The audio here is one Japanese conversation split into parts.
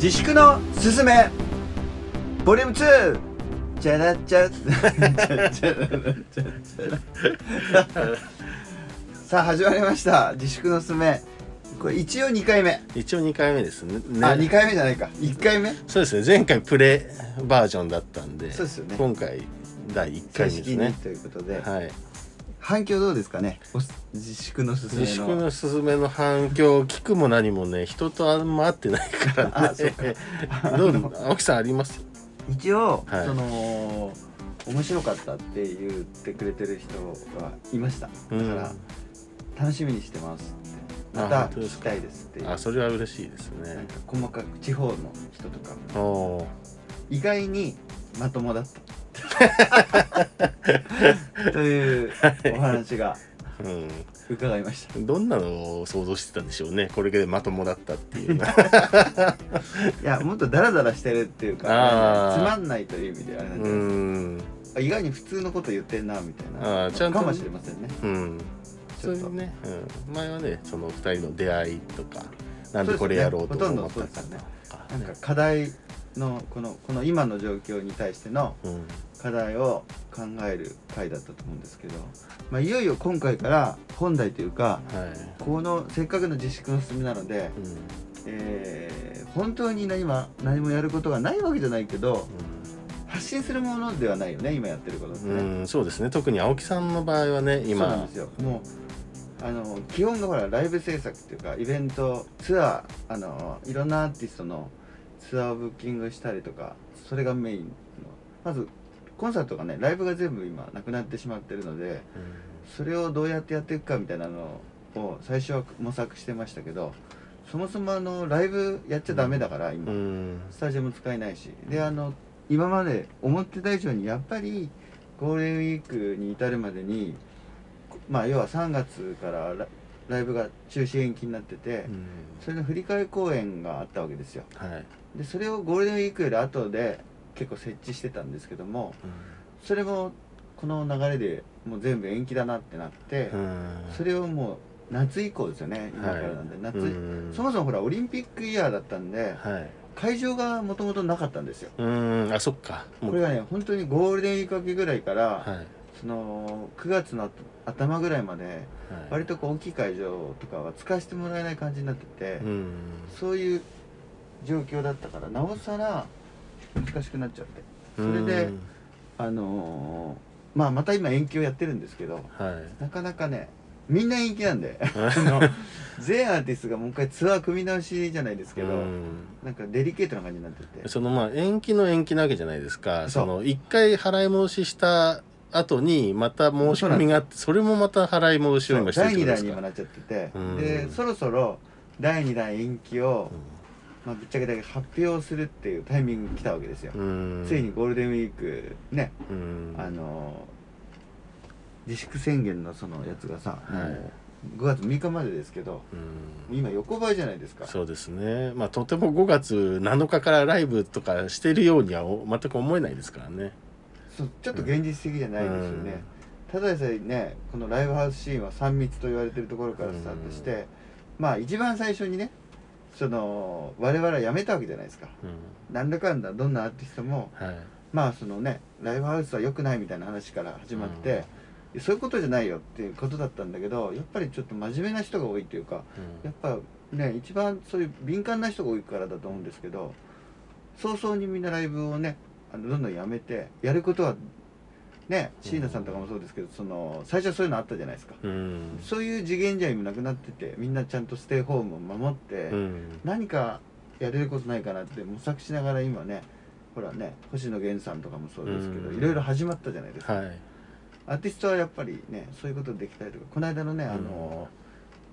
自粛のすすめ。ボリューム2じゃらじゃさあ始まりました。自粛のすすめ。これ一応2回目、一応2回目ですね。ねあ2回目じゃないか。1回目？そうですね。前回プレバージョンだったんでそうですよね。今回第1回目ですね。ということで、はい反響どうですかね？お自粛のすすめの。自粛のすすめの反響聞くも何もね人とあんま会ってないからあそうねどう青木さんあります？一応、はい。その面白かったって言ってくれてる人がいました。だうん。から、楽しみにしてますって。まあた聞きたいですってあそれは嬉しいですね。なんか細かく地方の人とか意外にまともだった というお話が伺いました。んどんなのを想像してたんでしょうね。これでまともだったっていう。いやもっとダラダラしてるっていうか、つまんないという意味であれなんうじゃないです意外に普通のこと言ってんなみたいな。あーちゃんとかもしれませんね。うん。それでね、うん、前はねその2人の出会いとかなんでこれやろうと思ったか。ねとかなんか課題のこのこの今の状況に対してのうん課題を考える回だったと思うんですけど、まあ、いよいよ今回から本題というかはい。このせっかくの自粛の進みなので、えー本当に何も何もやることがないわけじゃないけど発信するものではないよね今やってることってね。うん、うん、そうですね。特に青木さんの場合はねそうなん今ですよ。もうあの基本がほらライブ制作っていうかイベントツアーあのいろんなアーティストのツアーをブッキングしたりとかそれがメインの。まずコンサートがねライブが全部今なくなってしまってるのでそれをどうやってやっていくかみたいなのを最初は模索してましたけどそもそもあのライブやっちゃダメだから今、うん。スタジオも使えないし。であの今まで思ってた以上にやっぱりゴールデンウィークに至るまでにまあ要は3月からラライブが中止延期になってて、うん。それの振り替え公演があったわけですよ。はい、でそれをゴールデンウィークより後で結構設置してたんですけどもそれもこの流れでもう全部延期だなってなって、うん。それをもう夏以降ですよね今からなんで、はい。夏、うん。そもそもほらオリンピックイヤーだったんではい。会場がもともとなかったんですよ。うん。あそっか。これがね本当にゴールデンウィーク明けぐらいから、はい。その9月の頭ぐらいまではい。割とこう大きい会場とかは使わせてもらえない感じになってて、うん。そういう状況だったからなおさら難しくなっちゃって。それで、うんあのーまあまた今延期をやってるんですけどはい。なかなかねみんな延期なんで。あの全アーティストがもう一回ツアー組み直しじゃないですけど、うん。なんかデリケートな感じになってて。そのまあ延期の延期なわけじゃないですか。その一回払い戻しした後にまた申し込みがあってそれもまた払い戻しを今してるっ第2てことですか。弾に今なっちゃってて、うん。でそろそろ第2弾延期を、まあ、ぶっちゃけだけ発表するっていうタイミングが来たわけですよ、うん。ついにゴールデンウィークね、うん。あの自粛宣言のそのやつがさ、はい。もう5月6日までですけどうん。今横ばいじゃないですか。そうですね。まあとても5月7日からライブとかしてるようにはお全く思えないですからね。そうちょっと現実的じゃないですよね、ただでさえねこのライブハウスシーンは3密と言われてるところからスタートして、まあ一番最初にねその我々は辞めたわけじゃないですか。うん。なんだかんだどんなアーティストもはい。まあそのねライブハウスは良くないみたいな話から始まって、そういうことじゃないよっていうことだったんだけどやっぱりちょっと真面目な人が多いっていうかやっぱね一番そういう敏感な人が多いからだと思うんですけど早々にみんなライブをねあのどんどんやめてやることはね椎名さんとかもそうですけどその最初はそういうのあったじゃないですか、うん。そういう次元じゃ今なくなっててみんなちゃんとステイホームを守って、うん。何かやれることないかなって模索しながら今ねほらね星野源さんとかもそうですけど、うん。いろいろ始まったじゃないですか、はい。アーティストはやっぱりねそういうことできたりとかこの間のね、うん。あの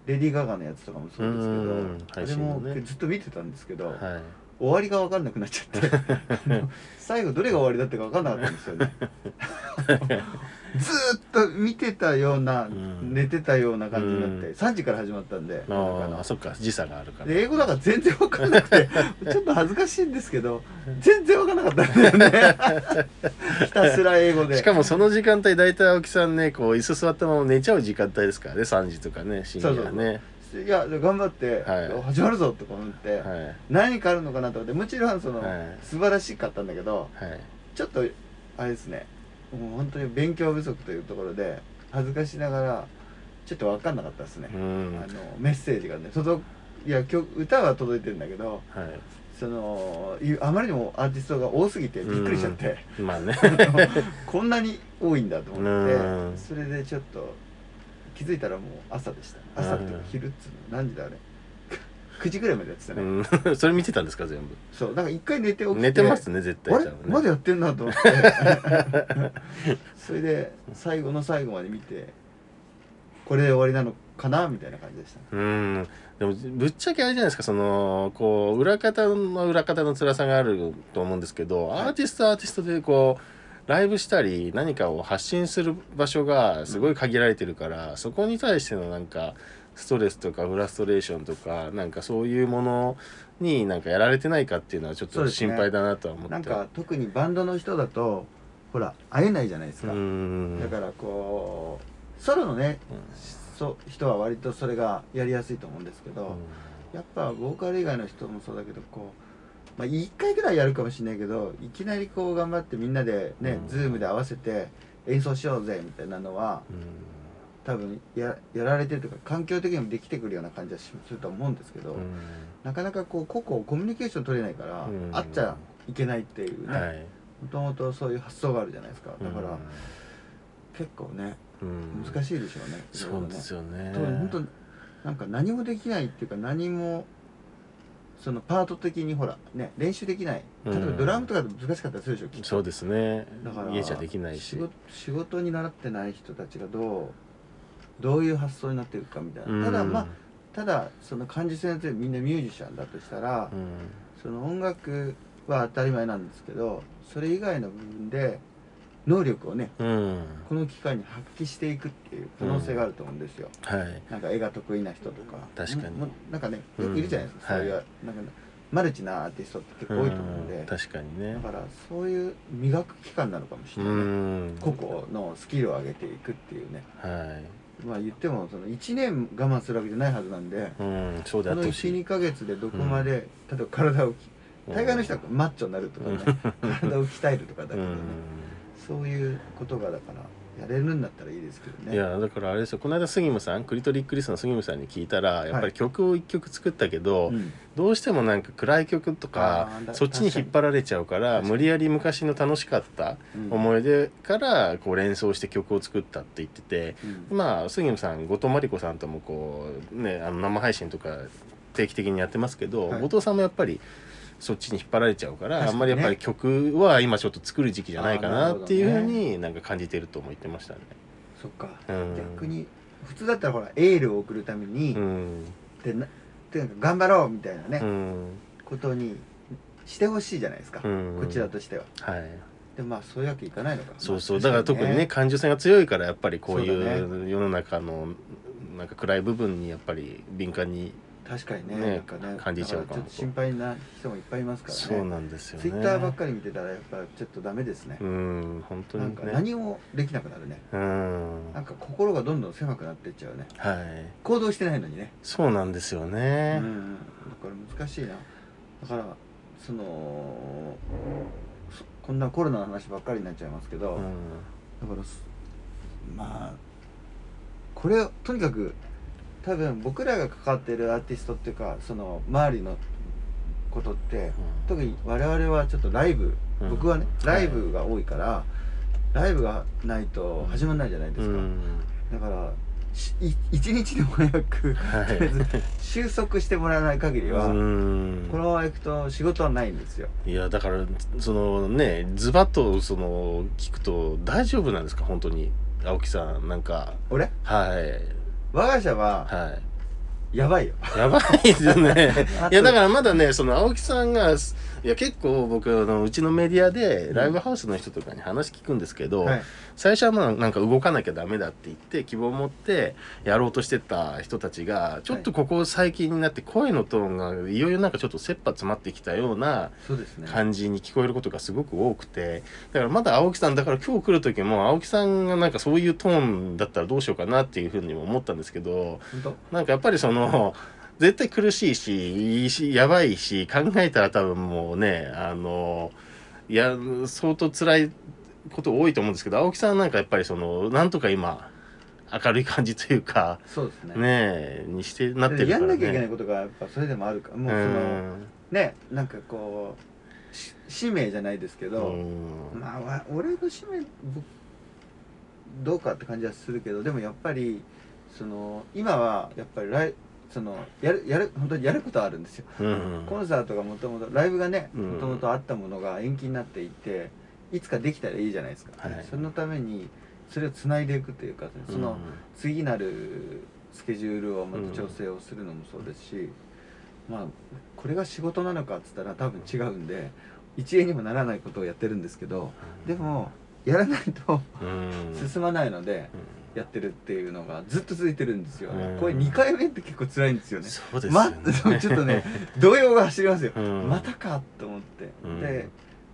レディー・ガガのやつとかもそうですけど、うん。あれもねずっと見てたんですけど、はい終わりが分かんなくなっちゃって。最後どれが終わりだったか分かんなかったんですよね。ずーっと見てたような、ん。寝てたような感じになって、うん。3時から始まったんでああそっか時差があるから。で英語だから全然分かんなくて ちょっと恥ずかしいんですけど全然分かんなかったんだよね。ひたすら英語で。しかもその時間帯大体青木さんねこう椅子座ったまま寝ちゃう時間帯ですからね3時とかね深夜ねいや頑張って、はい。始まるぞとか思って、はい。何かあるのかなと思ってもちろんその、はい。素晴らしかったんだけどはい。ちょっとあれですねもう本当に勉強不足というところで恥ずかしながらちょっと分かんなかったですね、うん。あのメッセージがね届いや曲歌は届いてるんだけどはい。そのいあまりにもアーティストが多すぎてびっくりしちゃって、まあね。こんなに多いんだと思ってうん。それでちょっと気づいたらもう朝でした。朝っていうかうん昼っつうの。何時だあれ？9時ぐらいまでやってたね、うん。それ見てたんですか全部？そう。なんか一回寝て起きて。寝てますね絶対あれ？まだやってんなと思って。それで最後の最後まで見てこれで終わりなのかなみたいな感じでした。うん。でもぶっちゃけあれじゃないですか。そのこう裏方の裏方の辛さがあると思うんですけど、はい。アーティストはアーティストでこうライブしたり何かを発信する場所がすごい限られてるから、そこに対してのなんかストレスとかフラストレーションとかなんかそういうものになんかやられてないかっていうのはちょっと心配だなとは思って。なんか特にバンドの人だとほら会えないじゃないですうか、んだからこうソロのねそ人は割とそれがやりやすいと思うんですけど、やっぱボーカル以外の人もそうだけどこう、まあ、1回ぐらいやるかもしれないけどいきなりこう頑張ってみんなでね、うん。ズームで合わせて演奏しようぜみたいなのはうん。多分ややられてるというか環境的にもできてくるような感じはしすると思うんですけど、うん。なかなかこう個々コミュニケーション取れないから、うん。会っちゃいけないっていうね、はい。もともとそういう発想があるじゃないですか。だから、結構ねうん。難しいでしょうね、そうですよね。本当なんか何もできないっていうか何もそのパート的にほらね練習できない。例えばうんドラムとか難しかったりするでしょきっと。そうですね。だから家じゃできないし。仕事に習ってない人たちがどうどういう発想になっていくかみたいな。ただまあただその感受性の強いみんなミュージシャンだとしたら、うん。その音楽は当たり前なんですけどそれ以外の部分で能力をねうん。この機会に発揮していくっていう可能性があると思うんですよ、はい。なんか絵が得意な人とか。確かに。なんかねよくいるじゃないですか、うんそういう、はいなんかマルチなアーティストって結構多いと思うんで、うん。確かにね。だからそういう磨く期間なのかもしうれない、ねん。個々のスキルを上げていくっていうね。はい。まあ言ってもその1年我慢するわけじゃないはずなんで、うん。そうであこのってほしい。12ヶ月でどこまで、例えば体をき大概の人はマッチョになるとかね、体を鍛えるとかだけどね、うんそういうことがだからやれるんだったらいいですけどね。いやだからあれですよ。この間杉村さんクリトリックリスの杉村さんに聞いたらやっぱり曲を1曲作ったけど、うん。どうしてもなんか暗い曲とかあーだそっちに引っ張られちゃうから無理やり昔の楽しかったうん。思い出からこう連想して曲を作ったって言っててうん。まあ杉野さん後藤真理子さんともこうねあの生配信とか定期的にやってますけど、はい。後藤さんもやっぱりそっちに引っ張られちゃうから、ね。あんまりやっぱり曲は今ちょっと作る時期じゃないかなっていうふうになんか感じてるとも言ってましたね。そっか、うん。逆に普通だったらほらエールを送るために、うん。でなていうか頑張ろうみたいなね、うん。ことにしてほしいじゃないですか、うん。こちらとしては。はい。でまあそういうわけいかないのか。そうそう。まあだから特にね感受性が強いからやっぱりこういう世の中のなんか暗い部分にやっぱり敏感に確かにねねなんかね感じちゃうか心配な人もいっぱいいますからね。そうなんですよね。ツイッターばっかり見てたらやっぱちょっとダメですね。う、ん本当なんかにね。何もできなくなるね。うん。なんか心がどんどん狭くなっていっちゃうね。はい。行動してないのにね。そうなんですようね。ん。だから難しいな。だからそのそこんなコロナの話ばっかりになっちゃいますけど、うん。だからすまあこれをとにかく多分僕らが関わってるアーティストっていうかその周りのことって特に我々はちょっとライブ、うん。僕はねはい。ライブが多いから、ライブがないと始まらないじゃないですか、うん。だから一日でも早く、はい。とりあえず収束してもらわない限りは、うん。このまま行くと仕事はないんですよ。いやだからそのねズバッとその聞くと大丈夫なんですか？本当に。青木さんなんか。俺？はい我が社ははい。やばいよ。やばいですよね。いやだからまだねその青木さんがすいや結構僕あのうちのメディアでライブハウスの人とかに話聞くんですけど、はい。最初はまあなんか動かなきゃダメだって言って希望を持ってやろうとしてた人たちがちょっとここ最近になって声のトーンがいよいよなんかちょっと切羽詰まってきたような感じに聞こえることがすごく多くて。だからまだ青木さんだから今日来る時も青木さんがなんかそういうトーンだったらどうしようかなっていうふうにも思ったんですけどなんかやっぱりその絶対苦しいしいいしやばいし考えたら多分もうねあのいや相当辛いこと多いと思うんですけど青木さんなんかやっぱりそのなんとか今明るい感じというかそうですね。ねえにしてなってるからね。やんなきゃいけないことがやっぱそれでもあるか。らもうそのねなんかこうし使命じゃないですけうど、ん。まあわ俺の使命僕どうかって感じはするけどでもやっぱりその今はやっぱりライそのやるやる本当にやることはあるんですよ、うんコンサートがもともとライブがねうんもともとあったものが延期になっていていつかできたらいいじゃないですか、はいそのためにそれをつないでいくというかその、次なるスケジュールをまた調整をするのもそうですし、まあこれが仕事なのかっつったら多分違うんで一円にもならないことをやってるんですけどでもやらないとうん。進まないのでやってるっていうのがずっと続いてるんですよ、うん。これ2回目って結構辛いんですよね。そうですよまね ちょっとね動揺が走りますよ、うん。またかと思って、うん。で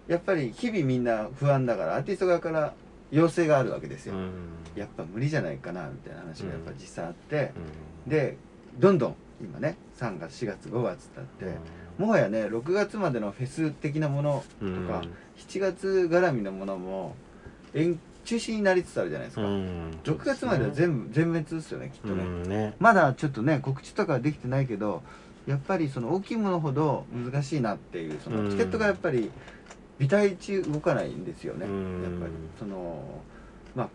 やっぱり日々みんな不安だからアーティスト側から要請があるわけですよ、うん。やっぱ無理じゃないかなみたいな話がやっぱ実際あって、うん。でどんどん今ね3月4月5月ってあって、もはやね6月までのフェス的なものとうん。か、7月絡みのものも延中止になりつつあるじゃないですか、うん。6月までは全部全滅ですよねきっとね、うんね。まだちょっとね告知とかはできてないけどやっぱりその大きいものほど難しいなっていうそのチケットがやっぱり微体値動かないんですよね、うん。やっぱりそのま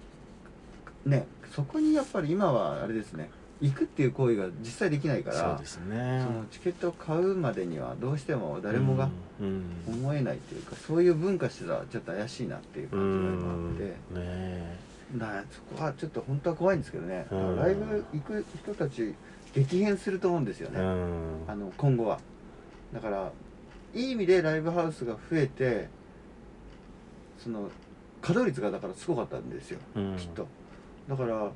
あねそこにやっぱり今はあれですね行くっていう行為が実際できないからそうですね。そのチケットを買うまでにはどうしても誰もがうん。思えないというか、そういう文化してたらちょっと怪しいなっていうう感じが今あん。って、ねなそこはちょっと本当は怖いんですけどね、うん。ライブ行く人たち激変すると思うんですよね、うん。あの今後は。だからいい意味でライブハウスが増えてその稼働率がだからすごかったんですよ、うん。きっと。だから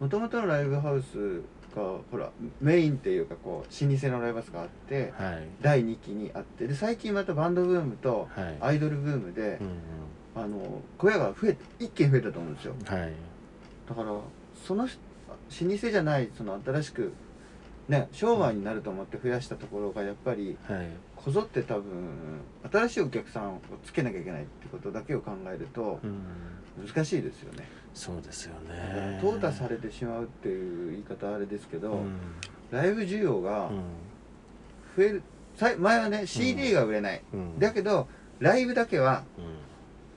もともとのライブハウスがほらメインっていうかこう老舗のライブハウスがあってはい。第2期にあってで最近またバンドブームとはい。アイドルブームでう、んあの小屋が増えて一気に増えたと思うんですよ。はい。だからそのし老舗じゃないその新しくね商売になると思って増やしたところがやっぱりはい。こぞって多分新しいお客さんをつけなきゃいけないってことだけを考えるとうん。難しいですよねそうですよね。淘汰されてしまうっていう言い方はあれですけど、うん。ライブ需要がうん。増えるさい前はね CD が売れない、うん。だけどライブだけはうん。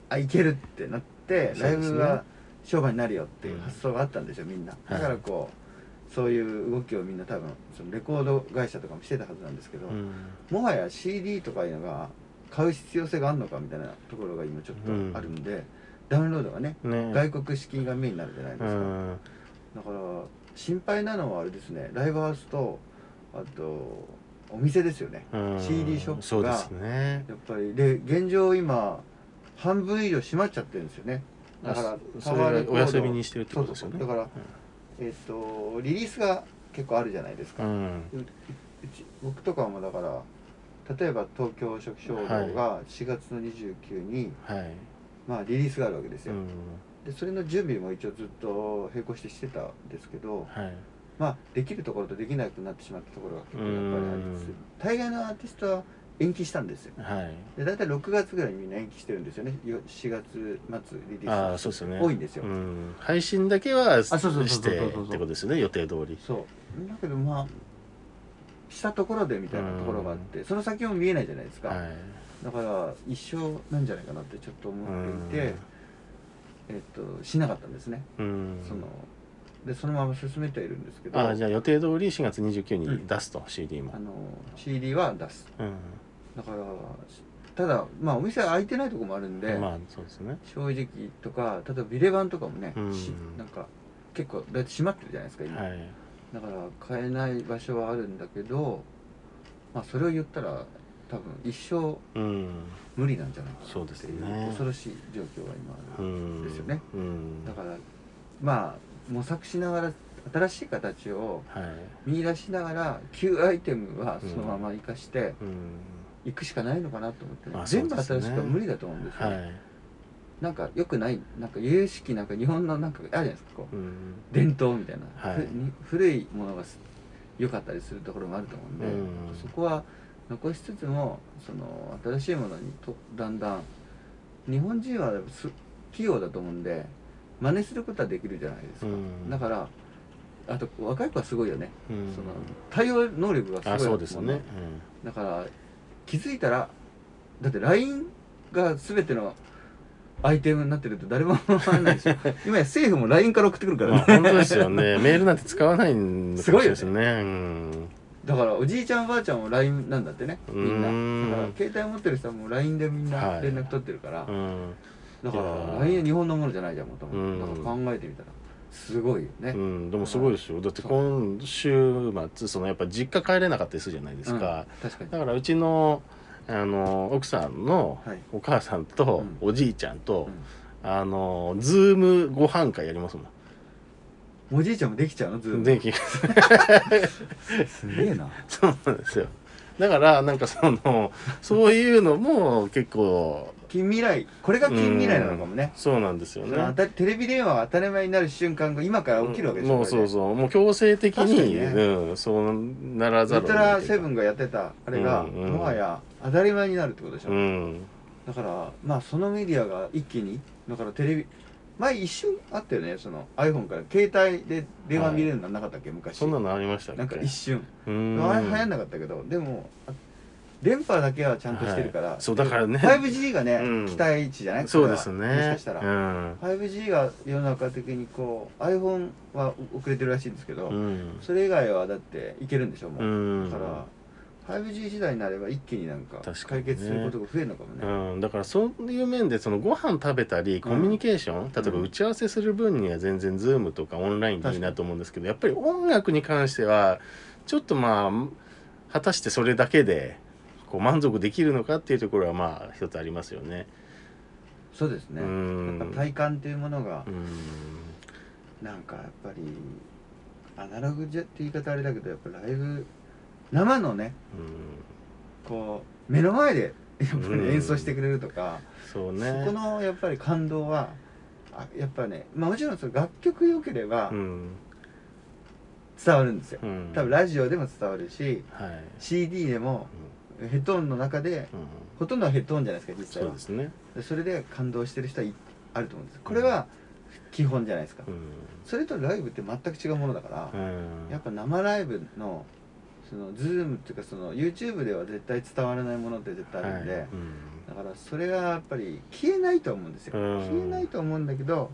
あいけるってなって、ライブは商売になるよっていう発想があったんですよみんな。だからこう、そういう動きをみんな多分そのレコード会社とかもしてたはずなんですけど、うん。もはや CD とかいうのが買う必要性があるのかみたいなところが今ちょっとあるんで、ダウンロードがねね。外国資金がメインになるじゃないですか、うん。だから心配なのはあれですね。ライブハウスとあとお店ですよね。うん。CD ショップが。そうですね。やっぱりで現状今半分以上閉まっちゃってるんですよね。だからあそれがお休みにしてるってことですよね。だからえっ、とリリースが結構あるじゃないですか、ううんち僕とかもだから例えば東京初期衝動が4月の29に、はいまあリリースがあるわけですよ、うん。でそれの準備も一応ずっと並行してしてたんですけどはい。まあできるところとできなくなってしまったところが結構やっぱりありつつうん。大概のアーティストは延期したんですよ。はい。で大体6月ぐらいにみんな延期してるんですよね。よ4月末リリあースあそうですよね。多いんですよ。うん。配信だけはしてってことですよね予定通り。そう。だけどまあしたところでみたいなところがあってその先も見えないじゃないですか、はいだから一生なんじゃないかなってちょっと思っていて、うん。えっとしなかったんですね、うん。そのでそのまま進めてはいるんですけどあじゃあ予定通り4月29に出すと CD も。あの CD は出す。うん。だからただまあお店開いてないところもあるんで、まあそうですね。正直とか例えばビレバンとかもね、うん。しなんか結構だいたい閉まってるじゃないですか今、はい。だから買えない場所はあるんだけどまあそれを言ったら多分一生うん。無理なんじゃないかっていうね。恐ろしい状況が今あうる、んですよね。うん。だからまあ模索しながら新しい形をはい。見出しながら旧アイテムはそのまま生かしてうん。いくしかないのかなと思ってね、まあ全部新しくは無理だと思うんですよ、はい。なんかよくないなんか有識なんか日本のなんかあるじゃないですかこう。うん。伝統みたいな、はい。古いものがす良かったりするところもあると思うんで、うん。そこは残しつつもその新しいものにとだんだん日本人はす器用だと思うんで真似することはできるじゃないですか、うん。だからあと若い子はすごいよね、うん。その対応能力がすごいあそうですもんねねだから気づいたらだって LINE が全てのアイテムになってると誰も分からないでしょ 今や政府も LINE から送ってくるかうんまあらね本当ですよね。メールなんて使わないん すごいよね。ですね。うんだからおじいちゃんおばあちゃんも LINE なんだってねみんな。携帯持ってる人はもう LINE でみんなはい。連絡取ってるから、うん。だから LINE は日本のものじゃないじゃんもともうん。とだから考えてみたら。すごいよね、うん、でもすごいですよ。だって今週末そのやっぱ実家帰れなかったりするじゃないですか、うん。確かに。だからうちのあの奥さんのはい。お母さんとうおじいちゃんとう、ん。あの Zoom ご飯会やりますもおじいちゃんもできちゃうの？ Zoom ん電気すげえな。そうなんですよ。だからなんかそのそういうのも結構近未来。これが近未来なのかもね、そうなんですよね。テレビ電話が当たり前になる瞬間が今から起きるわけでしょ、もうそううそう。もう強制的ににね。うん、そうならざるを得セブンがやってたあれが、うんうん。もはや当たり前になるってことでしょ、うん。だからまあそのメディアが一気にだからテレビ前一瞬あったよねその iPhone から。携帯で電話見れるようになかったっけ、昔。そんなのありましたっけ？なんか一瞬、あれ流行んなかったけどでもあ電波だけはちゃんとしてるから、はい。そうだからね。5G がね、うん。期待値じゃない？そうですね。もしかしたら、うん。5G が世の中的にこう iPhone は遅れてるらしいんですけど、うん。それ以外はだっていけるんでしょもう、うん。だから 5G 時代になれば一気になんか確かにね解決することが増えるのかもねうん、だからそうい。う面でそのご飯食べたりコミュニケーション、例えば打ち合わせする分には全然 Zoom とかオンラインでい。い。なと思うんですけどやっぱり音楽に関してはちょっとまあ果たしてそれだけでこう満足できるのかってい。うところはまあ一つありますよね。そうですねうん体感ってい。うものがうんなんかやっぱりアナログじゃって言い。方あれだけどやっぱライブ生のねこう目の前でやっぱうん。り演奏してくれるとか、そうね。そこのやっぱり感動はあやっぱね、まあ、もちろんその楽曲良ければうん。伝わるんですよ、うん。多分ラジオでも伝わるしはい。CD でもヘッドホンの中でうん。ほとんどはヘッドホンじゃないですか実際は。そうですね。でそれで感動してる人はいあると思うんですこれは基本じゃないですか、うん。それとライブって全く違うものだから、うん。やっぱ生ライブのそのズームっていうかその YouTube では絶対伝わらないものって絶対あるんで、はい。うんだからそれがやっぱり消えないと思うんですよ、うん。消えないと思うんだけど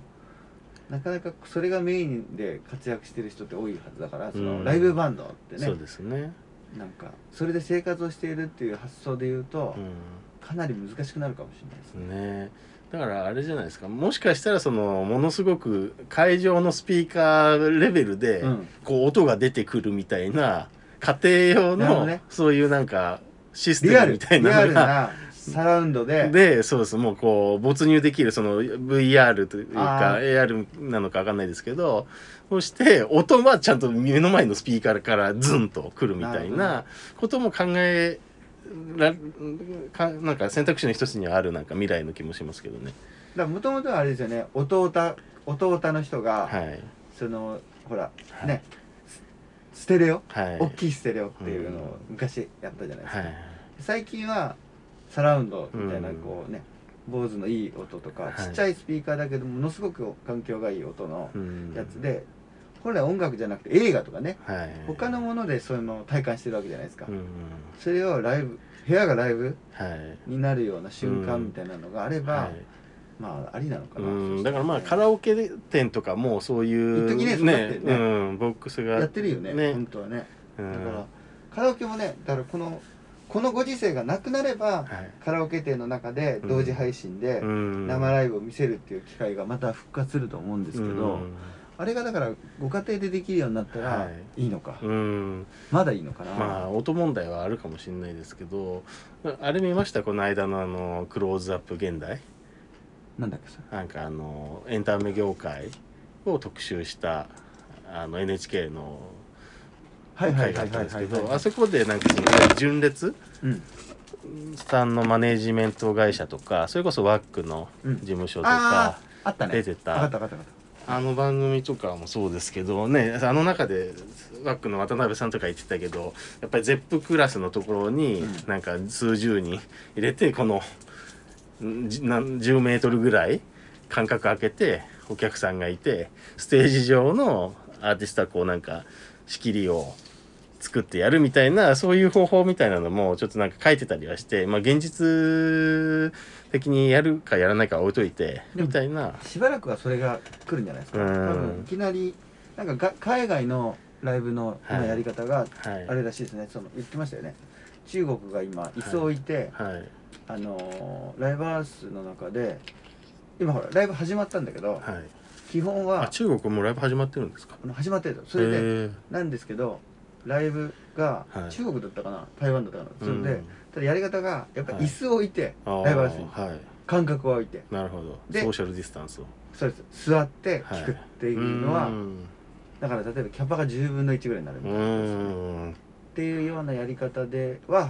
なかなかそれがメインで活躍してる人って多いはずだからそのうん。ライブバンドってね、そうですね。なんかそれで生活をしているっていう発想で言うと、うん。かなり難しくなるかもしれないですね。ね。だからあれじゃないですか。もしかしたらそのものすごく会場のスピーカーレベルでうん。こう音が出てくるみたいな家庭用のなるほどね。そういうなんかシスリアルテムみたいリアなのがルなサラウンドで。でそうですもうこう没入できるその VR というかあ AR なのか分かんないですけどそして音はちゃんと目の前のスピーカーからズンとくるみたいなるなことも考えらかなんか選択肢の一つにはあるなんか未来の気もしますけどね。だからもともとはあれですよね音歌音歌の人が、はい。そのほら、はい。ねスステレオ、はい。大きいステレオっていうのを昔やったじゃないですか、はい。最近はサラウンドみたいなうんこうね、坊主のいい音とか、はい。ちっちゃいスピーカーだけどものすごく環境がいい音のうんやつで、本来音楽じゃなくて映画とかねはい。他のものでそういうのを体感してるわけじゃないですか、うん。それをライブ部屋がライブはい。になるような瞬間みたいなのがあれば、はいまあありなのかな、うん。だからまあカラオケ店とかもそういうねそうなってるね。うん、ボックスが。やってるよねね。本当はね。うん。だからカラオケもねだからこのこのご時世がなくなれば、はい。カラオケ店の中で同時配信でうん。生ライブを見せるっていう機会がまた復活すると思うんですけど、うん。あれがだからご家庭でできるようになったらはい。いいのか、うん。まだいいのかな、まあ音問題はあるかもしれないですけどあれ見ました？この間のあのクローズアップ現代？なんだっけさなんかあのエンタメ業界を特集したあの NHK の会があったんですけどあそこでなんかその純烈うん。さんのマネージメント会社とかそれこそワックのうん。事務所とあか、ああったね。出てた。あの番組とかもそうですけどねあの中でワックの渡辺さんとか言ってたけどやっぱり ZEP クラスのところにうん。なんか数十人入れてこのんじ何十メートルぐらい間隔空けてお客さんがいてステージ上のアーティストはこうなんか仕切りを作ってやるみたいなそういう方法みたいなのもちょっとなんか書いてたりはして、まあ、現実的にやるかやらないかは置いといてみたいな。たしばらくはそれが来るんじゃないですか。うん。多分いきなりなんかが海外のライブの今はい。やり方がはい。あれらしいですね、その言ってましたよね。中国が今椅子を置いて、はいあのーライブハウスの中で今ほらライブ始まったんだけど、はい。基本あは中国もうライブ始まってるんですか？始まってるそれでなんですけどライブがはい。中国だったかな、台湾だったかな？それで、うんただやり方がやっぱはい。椅子を置いて、あーライブハウスに。はい。間隔を置いて。なるほど。でソーシャルディスタンスを。そうです。座って聞くっていうのは、ん。だから例えばキャパが10分の1ぐらいになるみうたいなね。ん。っていうようなやり方では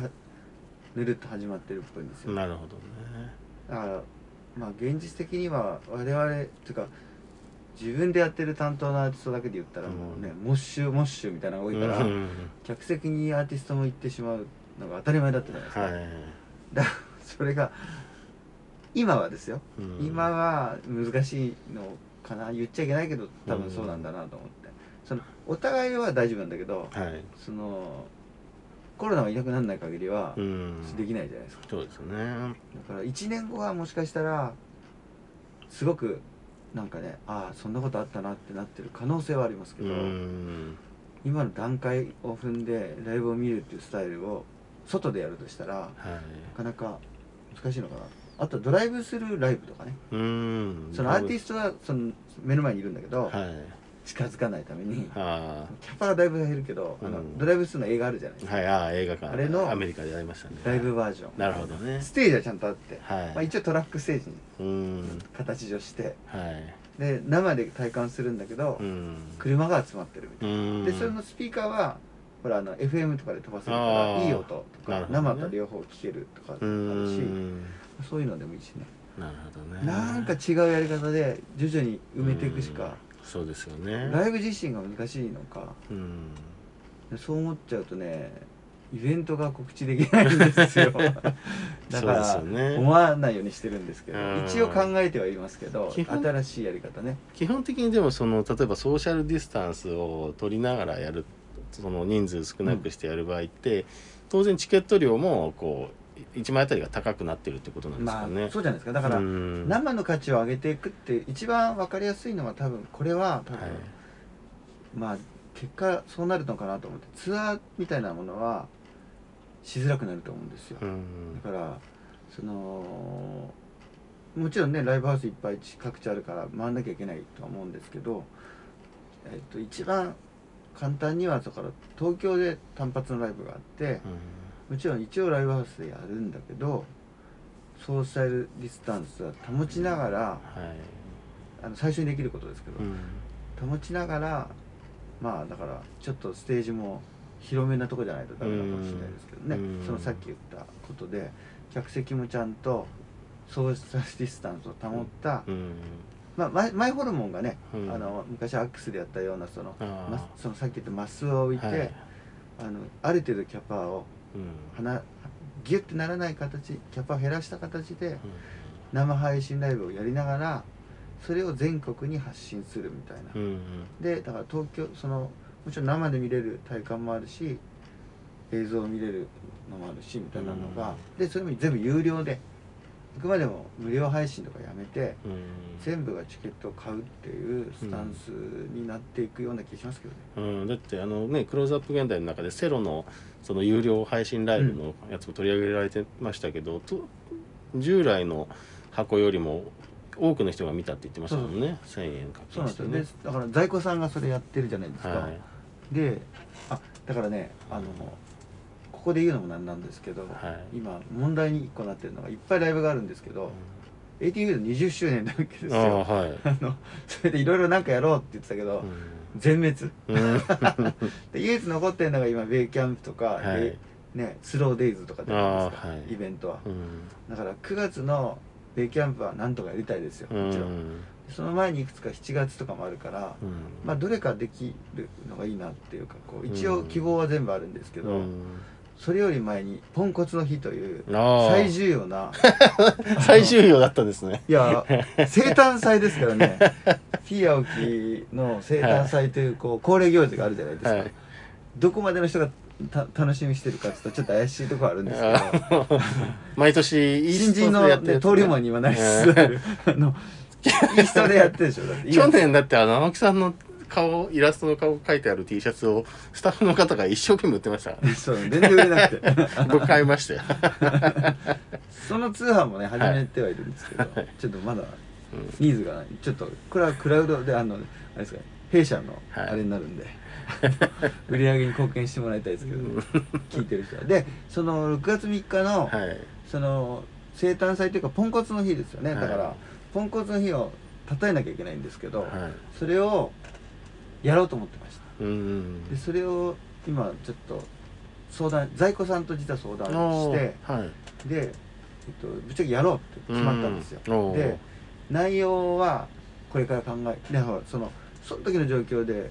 ぬるっと始まってるっぽいんですよ。なるほどね。だからまあ現実的には我々っていうか自分でやってる担当のアーティストだけで言ったらもうね、モッシュモッシュみたいなのが多いから、うん。客席にアーティストも行ってしまうのが当たり前だったじゃないですか、はい。だからそれが今はですよ、うん。今は難しいのかな。言っちゃいけないけど多分そうなんだなと思って、そのお互いは大丈夫なんだけどはい。そのコロナがいなくならない限りはうん。できないじゃないですか。そうですね。だから1年後はもしかしたらすごくなんかねああそんなことあったなってなってる可能性はありますけうど、ん。今の段階を踏んでライブを見るっていうスタイルを外でやるとしたらはい。なかなか難しいのかな。あとドライブスルーライブとかね。うん。そのアーティストはその目の前にいるんだけど、はい近づかないためにあキャパがだいぶ減るけど、あのうんドライブスの映画あるじゃないですか、あはいああ映画館。あれのアメリカでやりましたね。ライブバージョン。なるほどね。ステージはちゃんとあって、はい。まあ、一応トラックステージにうん。形上してはい。で生で体感するんだけど、うん。車が集まってるみたいうん。な、でそれのスピーカーはほらあの FM とかで飛ばせるからいい音とか、ね。生と両方聞けるとかあうるし、ん。そういうのでもいいしね。なるほどね。なんか違うやり方で徐々に埋めていくしか、うんそうですよね。ライブ自身が難しいのか。うん。でそう思っちゃうとねイベントが告知できないんですよ。だから思わないようにしてるんですけどうん。一応考えてはいますけど新しいやり方ね。基本的にでもその例えばソーシャルディスタンスを取りながらやるその人数少なくしてやる場合って、当然チケット料もこう1枚あたりが高くなってるってことなんですまあかね。そうじゃないですか。だからうん。生の価値を上げていくって一番分かりやすいのは多分これは多分、はい。まあ結果そうなるのかなと思ってツアーみたいなものはしづらくなると思うんですよ、うんだからそのもちろんねライブハウスいっぱい各地あるから回んなきゃいけないとは思うんですけど、えっと、一番簡単にはだから東京で単発のライブがあってもちろん一応ライブハウスでやるんだけどソーシャルディスタンスは保ちながらはい。あの最初にできることですけど、うん。保ちながらまあだからちょっとステージも広めなとこじゃないとダメなのかもしれないですけどね、うん。そのさっき言ったことで客席もちゃんとソーシャルディスタンスを保った、うん。まあ、マイマイホルモンがね、うん。あの昔アックスでやったようなそのそのさっき言ったマスを置いて、はい。あのある程度キャパをうん。ギュッてならない形キャパを減らした形でうん。生配信ライブをやりながらそれを全国に発信するみたいな、うんでだから東京そのもちろん生で見れる体感もあるし映像を見れるのもあるしみたいなのが、でそれも全部有料であくまでも無料配信とかやめてうん。全部がチケットを買うっていうスタンスになっていくような気がしますけどね、うん、だってあのねクローズアップ現代の中でセロのその有料配信ライブのやつも取り上げられてましたけど、と従来の箱よりも多くの人が見たって言ってましたもんね。1000円課そうなんですよ、金してねでだから在庫さんがそれやってるじゃないですか、はい。であだからねあのここで言うのもなんなんですけど、はい。今問題に1個なってるのがいっぱいライブがあるんですけど、ATV の20周年なわけですああよはい、あのそれでいろいろなんかやろうって言ってたけど、う全滅。で唯一残ってるのが今ベイキャンプとか、はい。でね、スローデイズとかですか、はい。イベントは。うん。だから9月のベイキャンプはなんとかやりたいですようもちろん、ん。その前にいくつか7月とかもあるから、うん。まあどれかできるのがいいなっていうかこう一応うん希望は全部あるんですけど、うんそれより前にポンコツの日という最重要な 最重要だったんですね。いや生誕祭ですからね。T 青木の生誕祭というこう恒例行事があるじゃないですか、はい。どこまでの人がた楽しみにしてるかちょっと怪しいところあるんですけど。あ 毎年新人の、ね、でやってる登竜門に今なりつつある。あのイーストでやってるでしょ。だって去年だってあの青木さんの顔イラストの顔書いてある T シャツをスタッフの方が一生懸命売ってました。そう全然売れなくて。僕買いましたよ、その通販もね始めてはいるんですけど、ちょっとまだニーズがない。ちょっとこれはクラウドであのあれですか弊社のはい。あれになるんで、売り上げに貢献してもらいたいですけど、聞いてる人は。でその6月3日の、はい。その生誕祭というかポンコツの日ですよね、はい。だからポンコツの日を称えなきゃいけないんですけど、はい。それをやろうと思ってました。うん。でそれを今ちょっと相談在庫さんと実は相談してはい。で、えっと、ぶっちゃけやろうって決まったんですよ。で内容はこれから考えでほらそのその時の状況で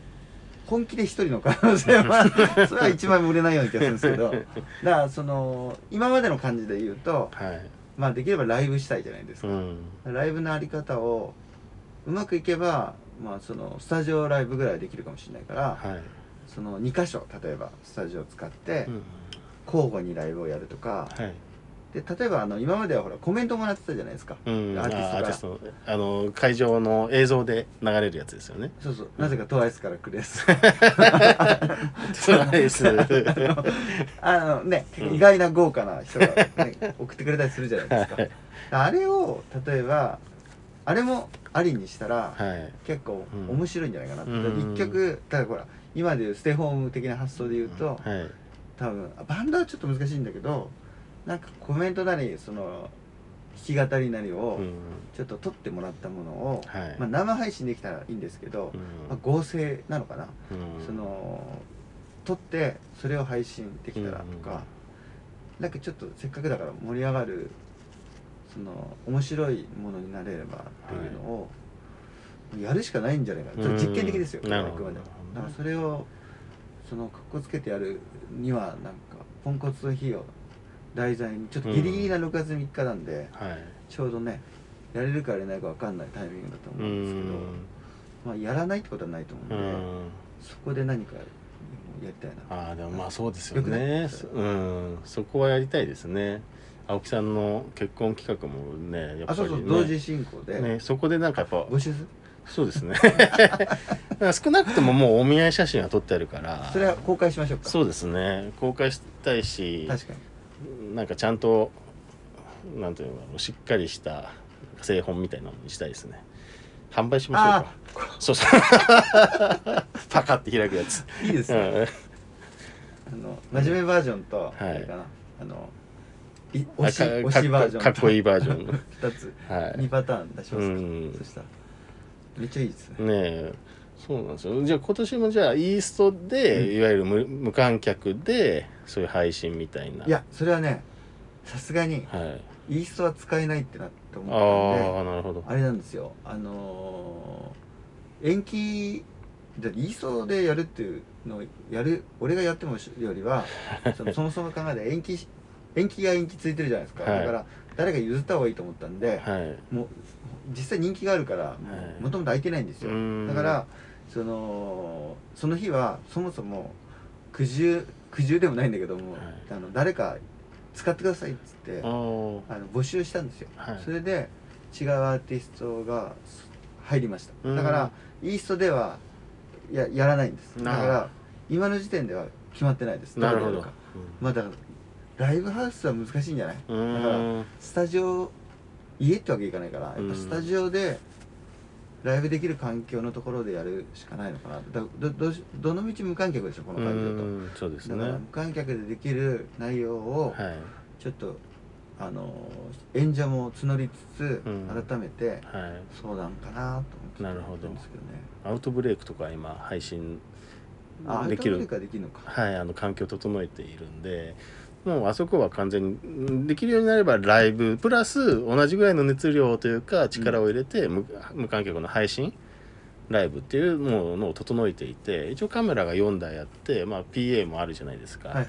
本気で一人の可能性は それは一枚も売れないような気がするんですけどだからその今までの感じで言うとはい。まあできればライブしたいじゃないですか、うん。ライブのあり方をうまくいけばまあそのスタジオライブぐらいはできるかもしれないから、はい。その2箇所例えばスタジオを使ってうん交互にライブをやるとか、はい。で例えばあの今まではほらコメントもらってたじゃないですか、うん、あアーティストが。あの会場の映像で流れるやつですよね。そうそう。なぜかトワイスからくれすそうです。あのね、うん意外な豪華な人が、ね、送ってくれたりするじゃないですか。はい。あれを例えばあれもありにしたら、はい。結構うん。面白いんじゃないかなって、うん。一曲だからほら今でいうステイホーム的な発想で言うと、はい。多分バンドはちょっと難しいんだけどなんかコメントなりその弾き語りなりをうん。ちょっと撮ってもらったものを、はい。まあ、生配信できたらいいんですけど、うん。まあ、合成なのかな、うん。その撮ってそれを配信できたらとか、うん。なんかちょっとせっかくだから盛り上がるその面白いものになれればっていうのを、やるしかないんじゃないかな実験的ですよ、あくまでだからそれをそのかっこつけてやるにはなんかポンコツの日を題材にちょっとギリギリな6月3日なんで、はい。ちょうどねやれるかやれないか分かんないタイミングだとう思うんですけど、ん。まあ、やらないってことはないと思ううんで、ん。そこで何かやりたいなああでもまあそうですよね。うん。そこはやりたいですね。青木さんの結婚企画もねやっぱりあそうそう、ね同時進行で、ねそこでなんかやっぱそうですね。少なくとももうお見合い写真は撮ってあるから。それは公開しましょうか？そうですね。公開したいし。確かに。なんかちゃんとなんていうのしっかりした製本みたいなのにしたいですね。販売しましょうあかそうそう。パカって開くやつ、いいですね、うん、あの真面目バージョンと、はい。あれかな。あの推しか推しバージョン。とかっこいいバージョン。2つ、はい。2パターン出しますか、うん。そしたら。めっちゃいいですね。ねえ。そうなんですよ。じゃあ今年もじゃあイーストで、うん。いわゆる無無観客でそういう配信みたいな。いやそれはねさすがにはい。イーストは使えないってなって思あったんであなるほど。あれなんですよ。あのー延期だってイーストでやるっていうのをやる俺がやってもよりは そのそもそも考えて延期し延期が延期ついてるじゃないですか、はい。だから誰か譲った方がいいと思ったんで、はい。もう実際人気があるからはい。もともと空いてないんですよ、うん。だからそのその日はそもそも苦渋苦渋でもないんだけども、はい。あの誰か使ってくださいっつってあの募集したんですよ、はい。それで違うアーティストが入りました。うん。だからイーストではややらないんです。だなから今の時点では決まってないです。なるほど。まあだライブハウスは難しいんじゃない？うん。だからスタジオ家ってわけいかないからやっうん。ぱスタジオでライブできる環境のところでやるしかないのかな。だどどどの道無観客でしょこのう会場んそうですとね。はだから無観客でできる内容をい。ちょっとあの演者も募りつつうん。改めてはい。相談かなと思ってなるんですけどね。アウトブレイクとか今配信あできる。はい、あの環境整えているんでもうあそこは完全にうんできるようになればライブプラス同じぐらいの熱量というか力を入れて無,、無観客の配信ライブっていうものを整えていて一応カメラが4台あって、まあ、PA もあるじゃないですか、はいはい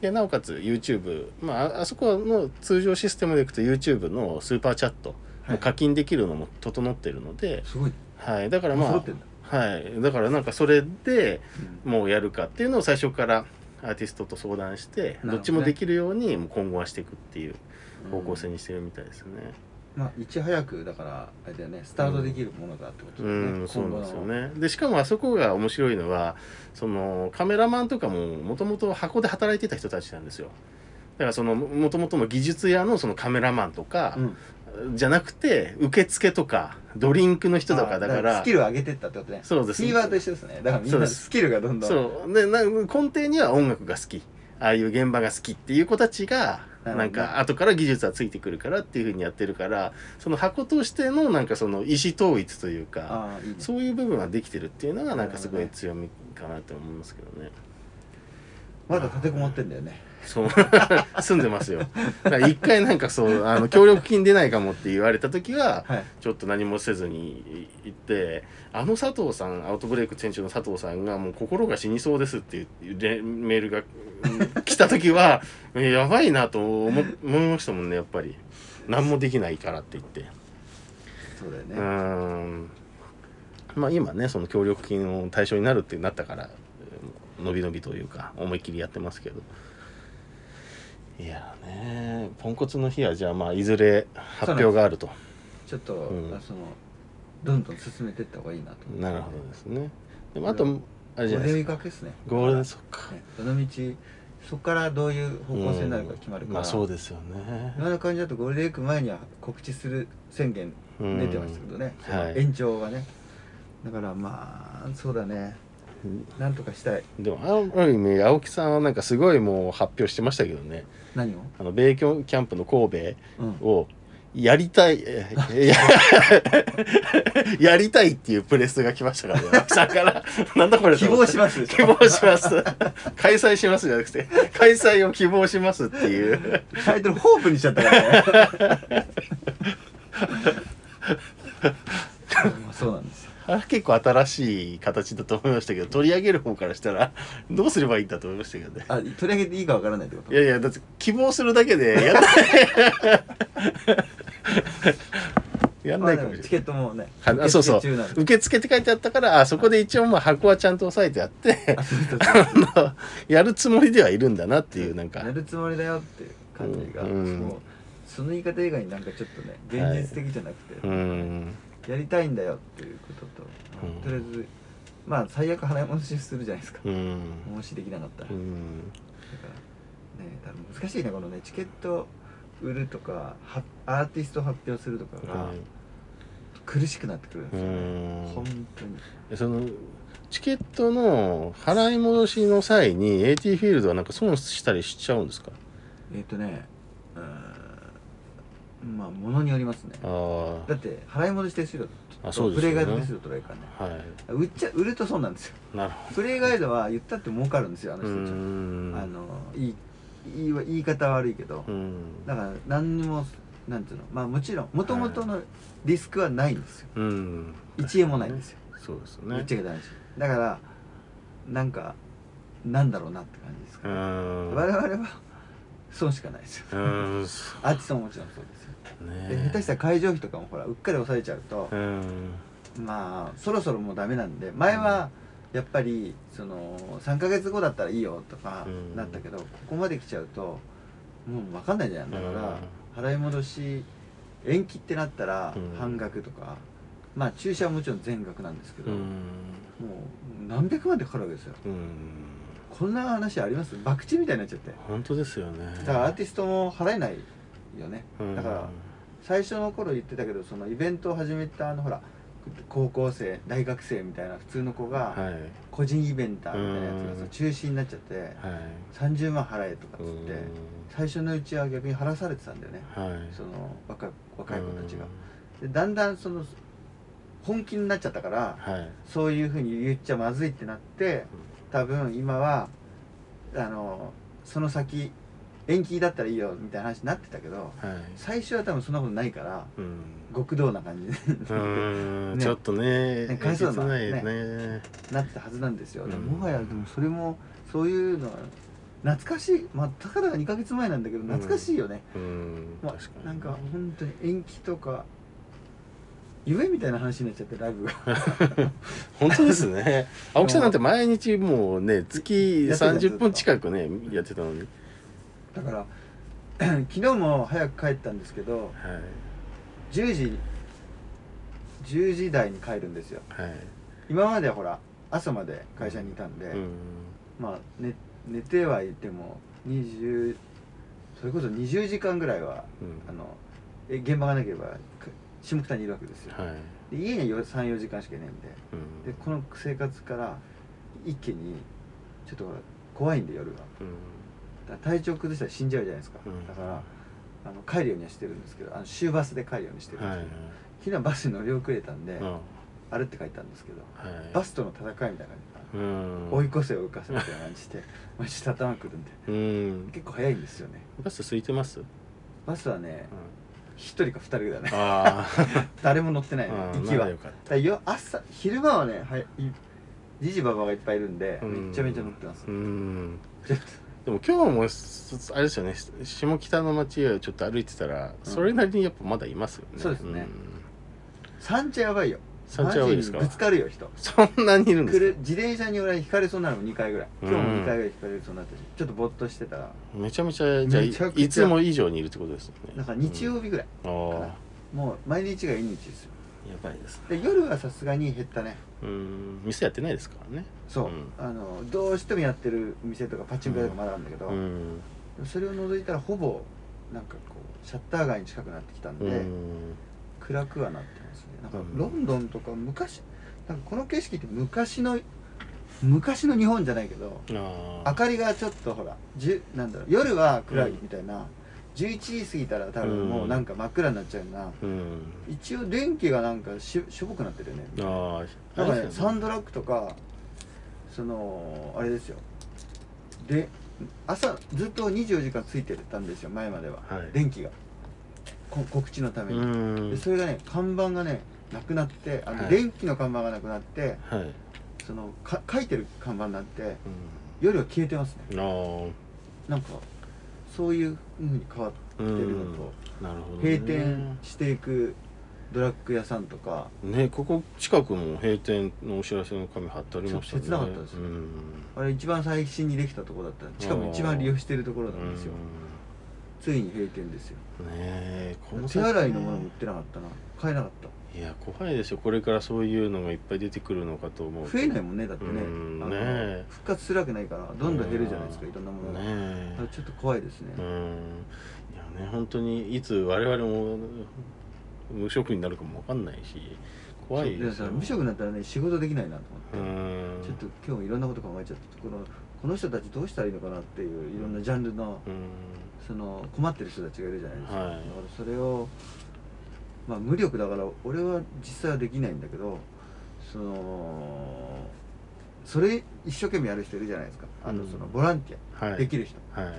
でなおかつ YouTube、まあ、ああそこの通常システムでいくと YouTube のスーパーチャット、はい課金できるのも整ってるので、すごい。はい、だからまあ、はい、だからなんかそれでうん。もうやるかっていうのを最初からアーティストと相談して、どっちもできるようにもう今後はしていくっていう方向性にしてるみたいですね。まあいち早くだからあれだよねスタートできるものだってことうだよね、ん、そうなんですよね。でしかもあそこが面白いのはそのカメラマンとかももともと箱で働いてた人たちなんですよ。だからそのもともとの技術屋のそのカメラマンとか、うんじゃなくて受付とかドリンクの人とかあだから。スキルを上げてったってことね。そうです。フィーバーと一緒ですね。だからみんなスキルがどんどん。そう。でな根底には音楽が好き。ああいう現場が好きっていう子たちがなんか後から技術はついてくるからっていうふうにやってるからその箱としてのなんかその意思統一というかね。そういう部分はできてるっていうのがなんかすごい強みかなって思いますけどね。まだ立てこもってんだよねそう。住んでますよ。一回なんかそうあの協力金出ないかもって言われた時ははい。ちょっと何もせずに行ってあの佐藤さんアウトブレイク店長の佐藤さんがもう心が死にそうですっていうレメールがうん来た時は えやばいなと思思いましたもんねやっぱり。何もできないからって言って。うそうだよね。ーん。まあ今ねその協力金を対象になるってなったからうん伸び伸びというか思いっきりやってますけどいやねポンコツの日はじゃあまあいずれ発表があると。ちょっと、うん。そのどんどん進めていった方がいいなとなるほどですね。でもあとあれじゃゴールデンウィーないですかク明けですね。ゴールデンそっか。ねどの道そこからどういう方向性になるか決まるから、うん。まあそうですよね。今の感じだとゴールデンウィーク前には告知する宣言うん出てましたけどね、そのはい。延長がね。だからまあそうだねなんとかしたい。でもある意味青木さんはなんかすごいもう発表してましたけどね。何を、あの米キキャンプの神戸うん、をやりたい、えや やりたいっていうプレスが来ましたからね、青木さんから。なんだこれ希望します希望します。開催しますじゃなくて、開催を希望しますっていう。タイトルホープにしちゃったからね。まあそうなんです結構新しい形だと思いましたけど、取り上げる方からしたら、どうすればいいんだと思いましたけどね。あ取り上げていいかわからないってこと？いやいや、だって希望するだけでやんない。やんまないかもしれない。あでもチ。ケットもねはあそうそう。受付って書いてあったからあそこで一応まあ箱はちゃんと押さえてあってあ やるつもりではいるんだなっていうなんか。やるつもりだよっていう感じが、うんその言い方以外になんかちょっとね現実的じゃなくて、うんやりたいんだよっていうことと、うん。とりあえずまあ最悪払い戻しするじゃないですか、うん。もしできなかったら、だうん。からねだから難しいねこのねチケット売るとかはアーティスト発表するとかが苦しくなってくるんですよね、うん。本当に。でそのチケットの払い戻しの際に AT フィールドはなんか損したりしちゃうんですか？えっ、とねまあものによりますね。あだって払い戻し手数料あそうですよね。プレイガイド手数料取られるからね。あはい。売っちゃ売るとそうなんですよ。なるほプレイガイドは言ったって儲かるんですよあの人たちは。ん。あのいい言い言い方は悪いけど、うん。だから何にもなんていうのまあもちろんもともとのリスクはないんですよ。うん。1円もないんですよ、そうですぶっねちゃけた話だからなんかなんだろうなって感じですかうら、ん。我々は損しかないですよ。うんアーティストももちろんそうですよ、でね下手したら会場費とかもほらうっかり抑えちゃうとう、ん。まあそろそろもうダメなんで前はやっぱりその3ヶ月後だったらいいよとかうん。なったけど、ここまで来ちゃうともう分かんないじゃん。だから、払い戻し延期ってなったらうん。半額とか、まあ注射はもちろん全額なんですけど、うん。もう何百万でかかるわけですよ。うんこんな話あります？博打みたいになっちゃって。本当ですよね。だからアーティストも払えないよね、うん。だから最初の頃言ってたけどそのイベントを始めたあのほら高校生大学生みたいな普通の子がはい。個人イベンターみたいなやつが中止になっちゃってはい。30万払えとかっつうってん。最初のうちは逆に払わされてたんだよね。はい。その若若い子たちが。でだんだんその本気になっちゃったからうんはい。そういうふうに言っちゃまずいってなって多分今はあのその先延期だったらいいよみたいな話になってたけどはい。最初は多分そんなことないからうん。極道な感じ。うーん。ね。ちょっとねねかわいそうだなえげつないね。なってたはずなんですよ、うん。もはやでもそれもそういうのは懐かしい。まあたかだか2ヶ月前なんだけど懐かしいよね、うん。まあ確かに。なんか本当に延期とか夢みたいな話になっちゃってライブが。本当ですね。青木さんなんて毎日もうね月やってた30分近くねやってたのに。だから 昨日も早く帰ったんですけどはい。10時10時台に帰るんですよ。はい。今まではほら朝まで会社にいたんで、うん。まあ寝寝てはいても20それこそ20時間ぐらいはうん。あのえ現場がなければか下北にいるわけですよ。はい。で家には34時間しかいないんで。うん。でこの生活から一気にちょっと怖いんで夜は。うん。体調崩したら死んじゃうじゃないですか、うん。だからあの帰るようにはしてるんですけどあの終バスで帰るようにしてるんですはいけど、昨日はバスに乗り遅れたんで、うん。あれって書いたんですけどはい。バスとの戦いみたいな感じうん。追い越せ追い越せみたいな感じで まあちょっと頭くるんで。うん。結構早いんですよね。バス空いてます？バスはねうん一人か二人ぐらいね。あ 誰も乗ってないねあ行きは。よかっだよ朝昼間はねはいいじじばばがいっぱいいるんでためちゃめちゃ乗ってます、でも今日もすあれですよね。下北の街をちょっと歩いてたらそれなりにやっぱまだいますよね、そうですね。ん。と三茶やばいよ三茶やばいですか？ぶつかるよ人。そんなにいるんですか？自転車に俺は引かれそうなのも2回ぐらい。今日もうん2回ぐらい引かれそうになったし。ちょっとぼーっとしてたら。めちゃめちゃじゃあいいつも以上にいるってことですよね。なんか日曜日ぐらい、うん、ああ。もう毎日がいい日ですよ。やばいですで夜はさすがに減ったね。うん。店やってないですからね。そう、うん。あのどうしてもやってる店とかパチンコ屋とかまだあるんだけど、うん。それを除いたらほぼなんかこうシャッター街に近くなってきたんで、うん。暗くはなってますねなんかうんロンドンとか昔なんかこの景色って昔の昔の日本じゃないけどあ明かりがちょっとほらじゅなんだろう夜は暗いみたいな、11時過ぎたら多分もうなんか真っ暗になっちゃうな、うん。一応電気がなんかししょぼくなってるよね。ああなんかねあれですよサンドラッグとかそのあれですよ。で朝ずっと24時間ついてたんですよ前までは、はい。電気が。こ告知のために、うん。でそれがね看板がねなくなってあの、はい。電気の看板がなくなってはい、そのか書いてる看板になってう夜は消えてますね。なんかそういうふうに変わってるのん。と、なるほど、ね、閉店していくドラッグ屋さんとか。ねここ近くも閉店のお知らせの紙貼ってありましたね。切なかったですよ。うん。あれ一番最新にできたところだった。しかも一番利用してるところなんですよついに閉店ですよ。うんねえこの手洗いのものも売ってなかったな。買えなかっいや怖いですよ。これからそういうのがいっぱい出てくるのかと思う。増えないもんねだってね。ね復活するわけないからどんどん減るじゃないですかいろんなものが、ねちょっと怖いですね、うん。いやね本当にいつ我々も無職になるかもわかんないし怖いですよ無職になったらね仕事できないなとう思って、ん。ちょっと今日もいろんなこと考えちゃってこのこの人たちどうしたらいいのかなっていういろんなジャンルのうんその困ってる人たちがいるじゃないですか、はい。だからそれをまあ無力だから俺は実際はできないんだけどそのそれ一生懸命やる人いるじゃないですか。あのうん。そのボランティア、はい。できる人。はい。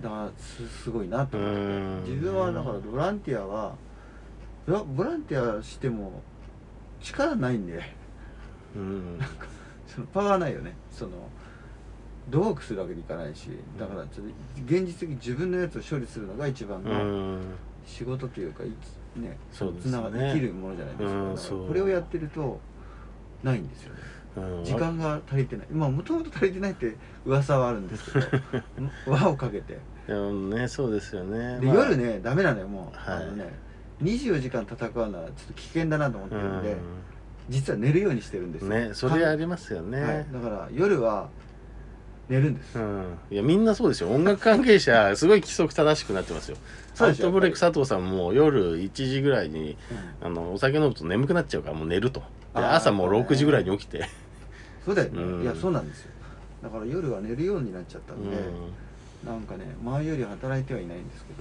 だからすすごいなと思って。うん。自分はだからボランティアはボランティアしても力ないんで。うん。そのパワーないよね。そのドークするわけにいかないしだからちょっと現実的に自分のやつを処理するのが一番うのん。仕事というかねそうですね。つなが生きるものじゃないですか,、これをやってるとないんですよね。うん。時間が足りてない。まあもともと足りてないって噂はあるんですけど 輪をかけて。ねそうですよね。で、まあ。夜ねダメなのよもう、はい。あのね24時間戦うのはちょっと危険だなと思ってうるんで、実は寝るようにしてるんですよ。んねそれありますよね、はい、だから夜は寝るんです、うん、いやみんなそうですよ。音楽関係者すごい規則正しくなってますよ。アウトブレイク佐藤さんも夜1時ぐらいにうん。あのお酒飲むと眠くなっちゃうからもう寝ると。朝もう6時ぐらいに起きて。そうだよね、うん。いやそうなんですよ。だから夜は寝るようになっちゃったうん。んで、なんかね前より働いてはいないんですけ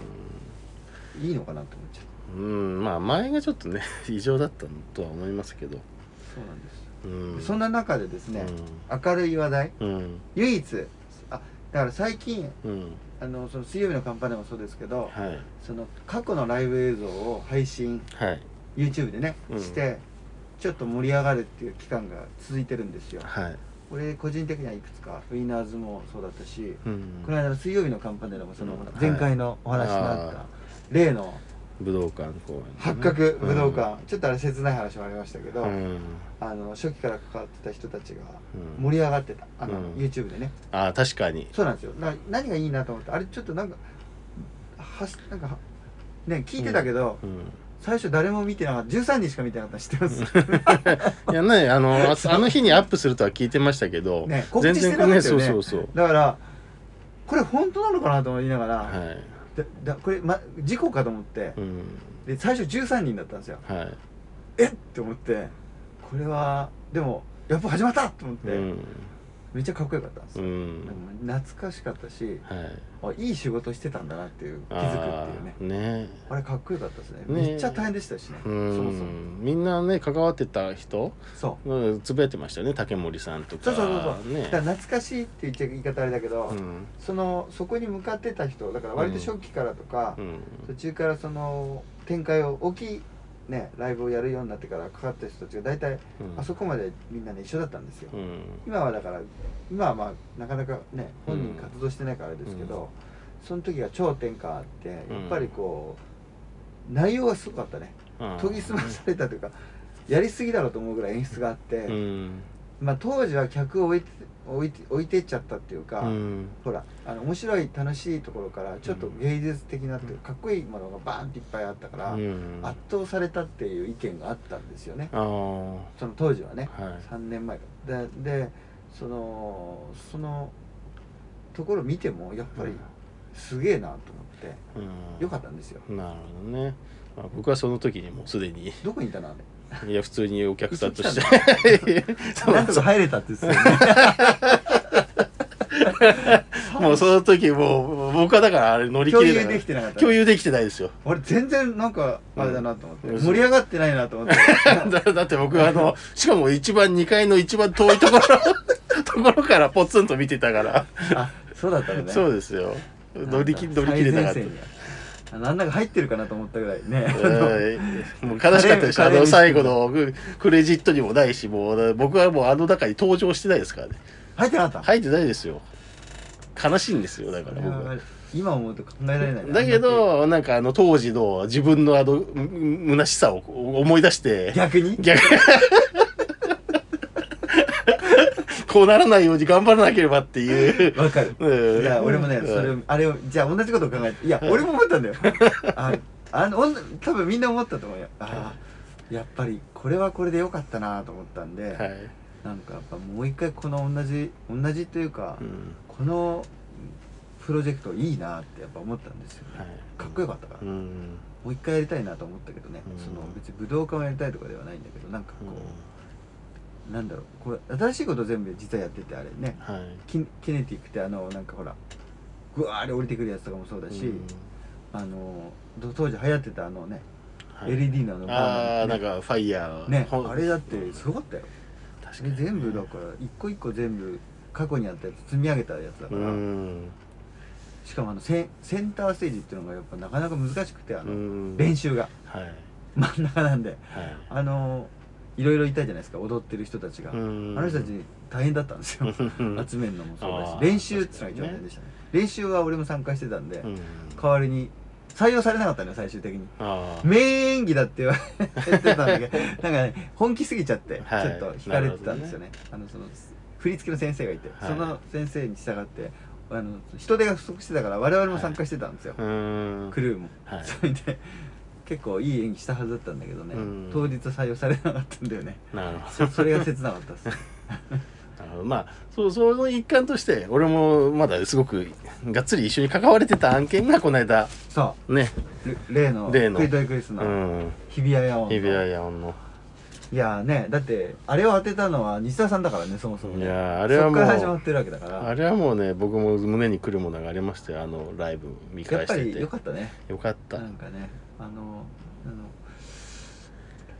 どいいのかなって思っちゃううん。まあ前がちょっとね異常だったとは思いますけど。そうなんです、うん。そんな中でですね、明るい話題。うん。唯一あだから最近うん。あのその水曜日のカンパネもそうですけどはい。その過去のライブ映像を配信はい。YouTube でね、うん。してちょっと盛り上がるっていう期間が続いてるんですよ。はい。俺個人的にはいくつかウィナーズもそうだったし、うん。この間の水曜日のカンパネでもそのうん。前回のお話になった、あ例の武道館公演、八角武道館、ちょっとあれ切ない話もありましたけど、うん。あの初期から関わってた人たちがうん盛り上がってた。あの、うん。YouTube でね。ああ確かに。そうなんですよ。な何がいいなと思ってあれちょっとなんかはしなんかはね聞いてたけど、うん。最初誰も見てなかった。13人しか見てなかったの知ってます。いやねあの ああの日にアップするとは聞いてましたけど、ね告知してなかったよねそうそうそう。だからこれ本当なのかなと思いながら、はいだだこれ、ま、事故かと思って、うん。で最初13人だったんですよ。はい。えっ！って思って。これはでもやっぱ始まった！と思って、うんめっちゃかっこよかったんですよ、うん。懐かしかったしはい。あいい仕事してたんだなっていう気づくっていうね。ね。あれかっこよかったですね。ね。めっちゃ大変でしたしね。うそもそも。んみんなね関わってた人そう。うんつぶやいてましたよね竹森さんとか。そうそうそうそう、ね。だから懐かしいって言っちゃ言い方あれだけど、うん。そのそこに向かってた人だから割と初期からとか、うん。途中からその展開を大きいねライブをやるようになってから関わった人たちが大体うんあそこまでみんなね一緒だったんですよ、うん今はだから今はまあなかなかね本人活動してないからあれですけど、うんその時が頂点があってやっうんぱりこう内容がすごかったね。うん研ぎ澄まされたというかやりすぎだろうと思うぐらい演出があって、うんまあ当時は客を置いて置いて置いてっちゃったっていうか、うん。ほらあの面白い楽しいところからちょっと芸術的なっていうかかっこいいものがバーンっていっぱいあったから、うん。圧倒されたっていう意見があったんですよね。その当時はね、はい。3年前ででそのそのところを見てもやっぱりすげえなと思ってうん。よかったんですよ。なるほどね、まあ、僕はその時にもうすでにどこにいたのあれ？いや普通にお客さんとし一てなんとか入れたってね。もうその時もう僕はだからあれ乗り切れない。共有できてなかった共有できてないですよ。俺全然なんかあれだなと思って、うん。盛り上がってないなと思って。だだって僕はあのしかも一番2階の一番遠いところ ところからポツンと見てたから、あそうだったのね。そうですよ。乗り切乗り切れなかったなんだか入ってるかなと思ったぐらいね。うんもう悲しかったですあカレーの最後のククレジットにもないしもう僕はもうあの中に登場してないですからね。入ってなかった？入ってないですよ。悲しいんですよだから僕は。今思うと考えられないな。だけどなんかあの当時の自分のあのむ虚しさを思い出して。逆に？逆こうならないように頑張らなければっていう、わかる。うんいや俺もねうん。それあれをじゃあ同じことを考えて。いや俺も思ったんだよ。ああの多分みんな思ったと思うよ。あーやっぱりこれはこれでよかったなと思ったんで、はい、なんかやっぱもう一回この同じ同じというか、うん。このプロジェクトいいなってやっぱ思ったんですよね、はい、かっこよかったから、うん。もう一回やりたいなと思ったけどね、うん。その別に武道館をやりたいとかではないんだけどなんかこう、なんだろうこれ新しいこと全部実はやっててあれね。はい。キキネティックってあのなんかほらぐわーり降りてくるやつとかもそうだし、うん。あのど当時流行ってたあのね、はい。LED のあのああなんねかファイヤーねあれだってすごかったよ。確かに全部だから一個一個全部過去にあったやつ積み上げたやつだかうら、ん。しかもあのセンセンターステージっていうのがやっぱなかなか難しくてあの、うん。練習が。はい。真ん中なんで。はい。あのいろいろいたじゃないですか踊ってる人たちが、うん。あの人たち大変だったんですよ。うん。集めるのもそうだし練習っていうのが一番大変でしたね。練習は俺も参加してたんで、うん。代わりに採用されなかったのよ最終的に。ああメイン演技だって言われてたんだけど なんかね本気すぎちゃってちょはいっと惹かれてたんですよね,、あのその振り付けの先生がいて、はい。その先生に従ってあの人手が不足してたから我々も参加してたんですよ、うん。クルーも、はい。それで結構いい演技したはずだったんだけどね、うん。当日採用されなかったんだよね。なるほそそれが切なかったです。ど なるほど。まあそうその一環として俺もまだすごくがっつり一緒に関われてた案件がこの間そね。う例の例の。クイトイクリスうのん。日比谷野音の。日比谷野音の。いやーねだってあれを当てたのは西田さんだからねそもそもね。いやーあれはもうそっから始まってるわけだから。あれはもうね僕も胸にくるものがありましたよあのライブ見やっぱり返しててよかったね。よかった。なんかねあのあの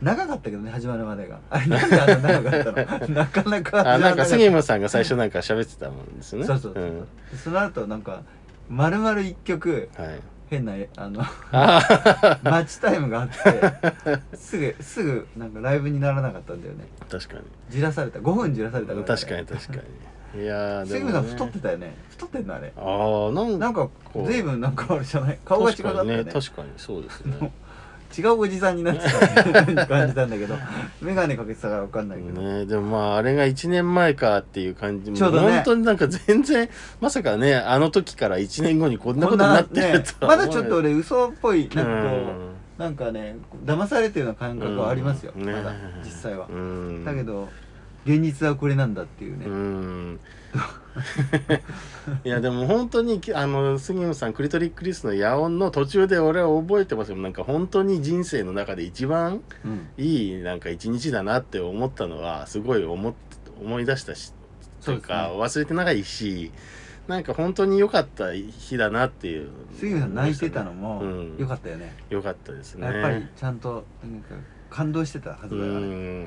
長かったけどね始まるまでが。あ れなんであんな長かったの？なかなかあなんか杉始ま村さんが最初なんか喋ってたもんですよね。そうそうそう、ん。その後なんか丸々一曲はい。変なあのあマッチタイムがあってすぐすぐなんかライブにならなかったんだよね。あ確かじらされた。5分じらされたから、に確かに確かにいやーでも、ね、杉村さん太ってたよね。太ってんのあれ。ああなんなんか随分なんかあれじゃない？顔が違うかったよね確かにね。確かにそうですね。違うおじさんになってた 感じたんだけど。眼鏡かけてたから分かんないけど、ねでもまああれが1年前かっていう感じ。もちょうどね。本当になんか全然まさかねあの時から1年後にこんなことになってるね。とはまだちょっと俺嘘っぽいなんかこう、うん。なんかね騙されてるような感覚はありますよ、まだ実際は、うん。だけど現実はこれなんだっていうね、うん。いやでも本当にきあの杉野さんクリトリックリスの野音の途中で俺は覚えてますよ。なんか本当に人生の中で一番うん。いいなんか一日だなって思ったのはすごい思っ思い出したしというかそう忘れてないしなんか本当に良かった日だなっていう。杉野さん泣いてたのもうん。良かったよね、良かったですね。やっぱりちゃんとなんか感動してたはずうだから、ん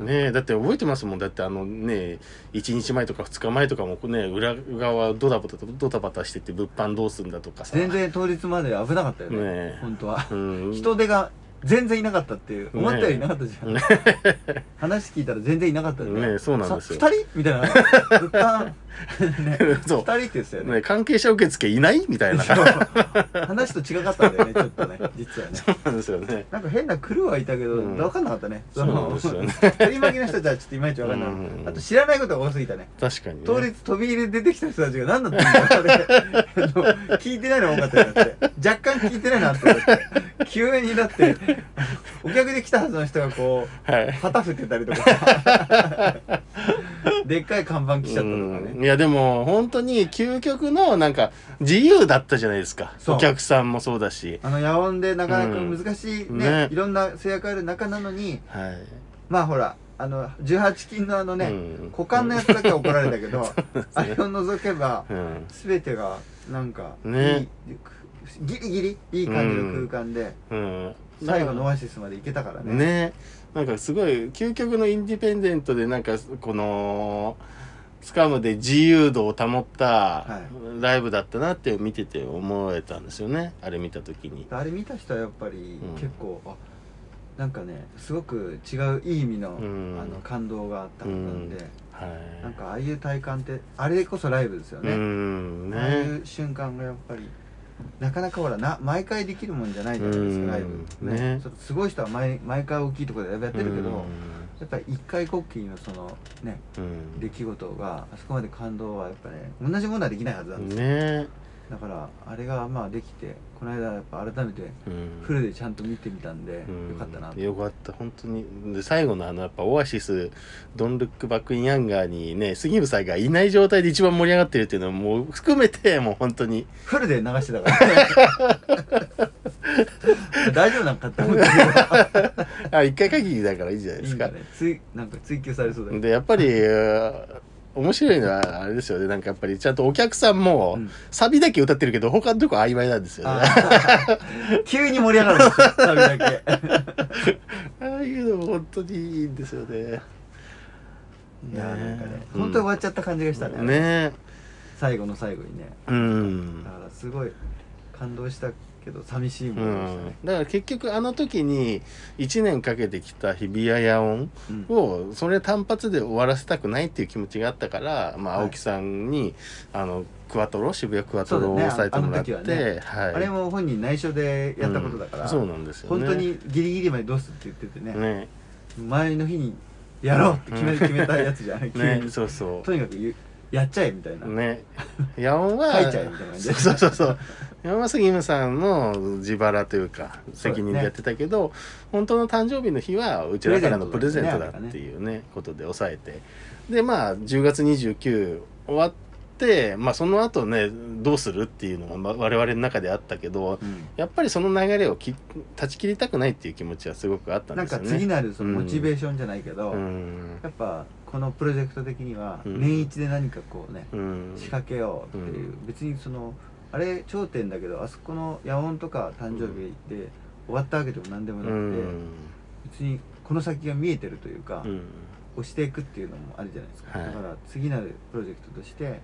ねえだって覚えてますもん。だってあのね1日前とか2日前とかもね裏側ドタバタドタバタしてて物販どうすんだとかさ。全然当日まで危なかったよね。ねえ。本当は、うん。人手が全然いなかったっていう思ったよりいなかったじゃん、ね話聞いたら全然いなかったね。えそうなんですよ。さ二人みたいな物販ね。そう。二人って言ってたよね。ね関係者受付いないみたいな。そう。話と違かったんだよね ちょっとね実はね。なんですよね。なんか変なクルーはいたけど、うん。分かんなかったね。そうなんですよね。取り巻きの人たちはちょっといまいち分かんない、うん。あと知らないことが多すぎたね。確かにね。当日飛び入りで出てきた人たちが何だったんだろう聞いてないのが多かったよだって。若干聞いてないなって思って。急にだってお客で来たはずの人がこうはい。旗振ってたりとか。でっかい看板来ちゃったとかね。うんいやでも本当に究極のなんか自由だったじゃないですか。そう。お客さんもそうだし。あの野音でなかなか難しいね,、うん。ねいろんな制約ある中なのにはい。まあほらあの18金のあのね、うん。股間のやつだけは怒られたけど、あれを除けばうん。全てがなんかね。いいギリギリいい感じの空間で、うん。最後のオアシスまで行けたからね。ね。なんかすごい究極のインディペンデントでなんかこのスカムで自由度を保ったはライブだったなって見てて思えたんですよね。あれ見た時に。あれ見た人はやっぱりうん。結構、あなんかねすごく違ういい意味の,、うん。あの感動があったはずなん。で、はい。なんかああいう体感ってあれこそライブですようね、んああいねう瞬間がやっぱりなかなかほらな毎回できるもんじゃないじゃないですうん。かライブ。ね。ね。すごい人は毎毎回大きいところでやってるけど、うんやっぱり一回こっきりのそのねうん。出来事があそこまで感動はやっぱね同じものはできないはずなんですよ、ねだからあれがまあできてこの間やっぱ改めてうん。フルでちゃんと見てみたんで、うん。よかったなと。よかった。本当に。で最後のあのやっぱオアシス「ドンルックバックインヤンガー」にね杉浦さんがいない状態で一番盛り上がってるっていうのはもう含めてもう本当に。フルで流してたから。ね 大丈夫なんかって思ったけどあ一回限りだからいいじゃないですか。いいね。追なんか追求されそうだけど。でやっぱり 面白いのはあれですよね。なんかやっぱりちゃんとお客さんも、うん。サビだけ歌ってるけど他のとこ曖昧なんですよね。急に盛り上がるんですよ サビだけ。ああいうのも本当にいいんですよね。いやーなんかねうん本当に終わっちゃった感じがしたねね。最後の最後にね。うん。だからすごい感動したけど寂しいもうのでしたね。ん、だから結局あの時に1年かけてきた日比谷野音うん。をそれ単発で終わらせたくないっていう気持ちがあったから、まあ、はい。青木さんに、あのクワトロ渋谷クワトロをそうだね。抑えてもらって、あの時はね。はい、あれも本人内緒でやったことだから、うん。そうなんですよね。本当にギリギリまでどうすって言っててね。ね。前の日にやろうって決め,、決めたやつじゃない。ね。そうそう。とにかくゆやっちゃえみたいな、ね。野音は書いちゃえみたいな感じ。でそうそうそう。そう山杉ムさんの自腹というか責任でやってたけど、本当の誕生日の日はうちらからのププレゼントトだっていうねことで抑えて。でまあ10月29終わってまあその後ねどうするっていうのがまあ我々の中であったけどうん。やっぱりその流れをき断ち切りたくないっていう気持ちはすごくあったんなんかですよね。次なるそのモチベーションじゃないけど、うん。やっぱこのプロジェクト的にはうん。年一で何かこうね、うん。仕掛けようっていう、うん。別にそのあれ頂点だけどあそこの野音とか誕生日で終わったわけでも何でもなうくて、ん。別にこの先が見えてるというか、うん。押していくっていうのもあるじゃないですか、はい。だから次なるプロジェクトとして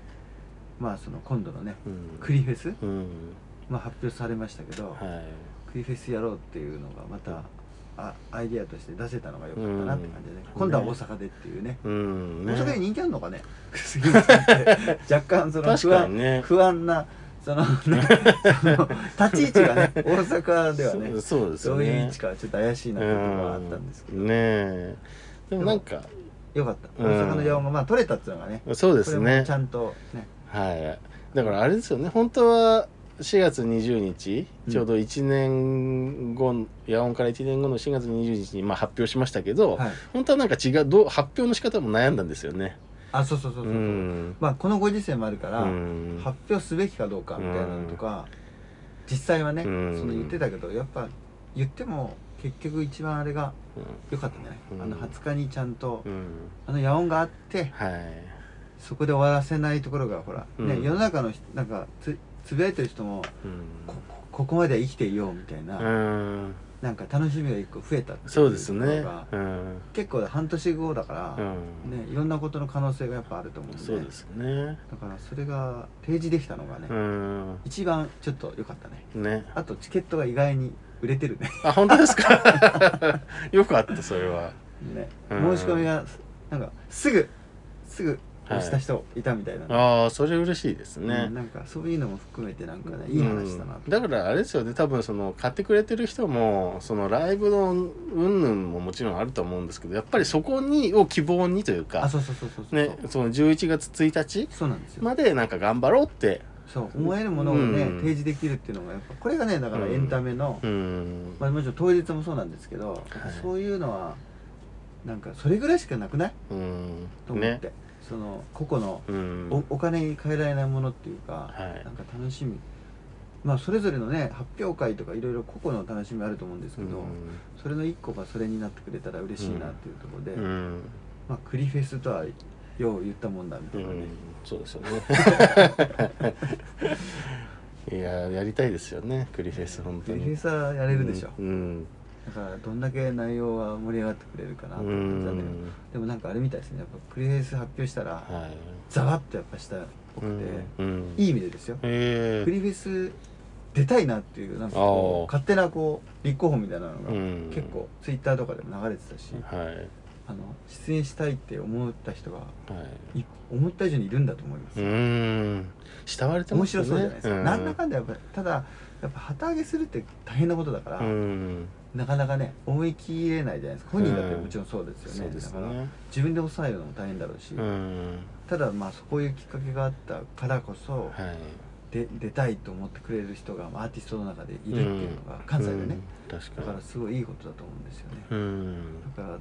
まあその今度のねうん。クリフェス、うん。まあ、発表されましたけど、はい。クリフェスやろうっていうのがまたあアイディアとして出せたのが良かったなって感じでね、うん。今度は大阪でっていうね、うん。ね。大阪に人気あるのかね？若干その確不安,、ね。不安なそのね その立ち位置がね大阪ではねそうですよね。どういう位置かちょっと怪しいなっていうところがあったんですけど、うん。ねえ。でもなんかよかった。うん。大阪の野音がまあ取れたっていうのがねそうですね。ちゃんとね。はい。だからあれですよね。本当は4月20日うん。ちょうど1年後、野音から1年後の4月20日にまあ発表しましたけど、はい。本当はなんか違うどう発表の仕方も悩んだんですよね。あそうそうそうそう、う。ん。まあこのご時世もあるから、うん。発表すべきかどうかみたいなのとか、実際はね、うん。その言ってたけどやっぱ言っても結局一番あれが良かったんじゃない、うん。あの20日にちゃんと、あの野音があってはい。そこで終わらせないところがほら、ねうん。世の中の人なんかつつぶやいてる人もうん。こここまでは生きていようみたいな、うん。なんか楽しみが一個増えたっていそうですね。結構半年後だから、うん。ね、いろんなことの可能性がやっぱあると思うんでそうですね。だからそれが提示できたのがね、うん。一番ちょっと良かったね。ね。あとチケットが意外に売れてるね。あ本当ですか？よくあったそれは。ね。うん。申し込みがなんかすぐすぐ押した人いたみたいな、ああそれ嬉しいですうんね、なんかそういうのも含めてなんかねいい話だなうん。だからあれですよね。多分その買ってくれてる人もそのライブの云々ももちろんあると思うんですけどやっぱりそこにを希望にというあかそうそうそうそうそう、ねその11月1日そうなんですよ、までなんか頑張ろうって。そう。思えるものをね、うん。提示できるっていうのがやっぱこれがねだからエンタメの、うん。まあ、もちろん当日もそうなんですけど、そういうのはなんかそれぐらいしかなくない？うん。と思って、ねその個々のうん。おお金に換えられないものっていうか、はい。なんか楽しみ。まあそれぞれのね発表会とかいろいろ個々の楽しみあると思うんですけど、それの一個がそれになってくれたら嬉しいなっていうところで、まあクリフェスとはよう言ったもんだみたいなね、うん、そうですよね。いややりたいですよねクリフェス本当に。クリフェスはやれるでしょ、うんだからどんだけ内容が盛り上がってくれるかなってう感じだね。んでもなんかあれみたいですね。やっぱクリフェス発表したらはい。ざわっとやっぱしたっぽくて、うん。いい意味でですよ。へえ。クリフェス出たいなっていうなんかこう勝手なこう立候補みたいなのがうん。結構ツイッターとかでも流れてたし、はい。あの出演したいって思った人がはい。い思った以上にいるんだと思います、うーん。慕われてま面すよね。白そうじゃないですか、うん。なんだかんだやっぱただやっぱ旗揚げするって大変なことだから、うんなかなかね思い切れないじゃないですか。本人だってもちろんそうですよね,、そうですだからね自分で抑えるのも大変だろうし、うん。ただまあそういうきっかけがあったからこそ、はい。で出たいと思ってくれる人がまあアーティストの中でいるっていうのが関西でね、うん確かに。だからすごいいいことだと思うんですよね、うん。だから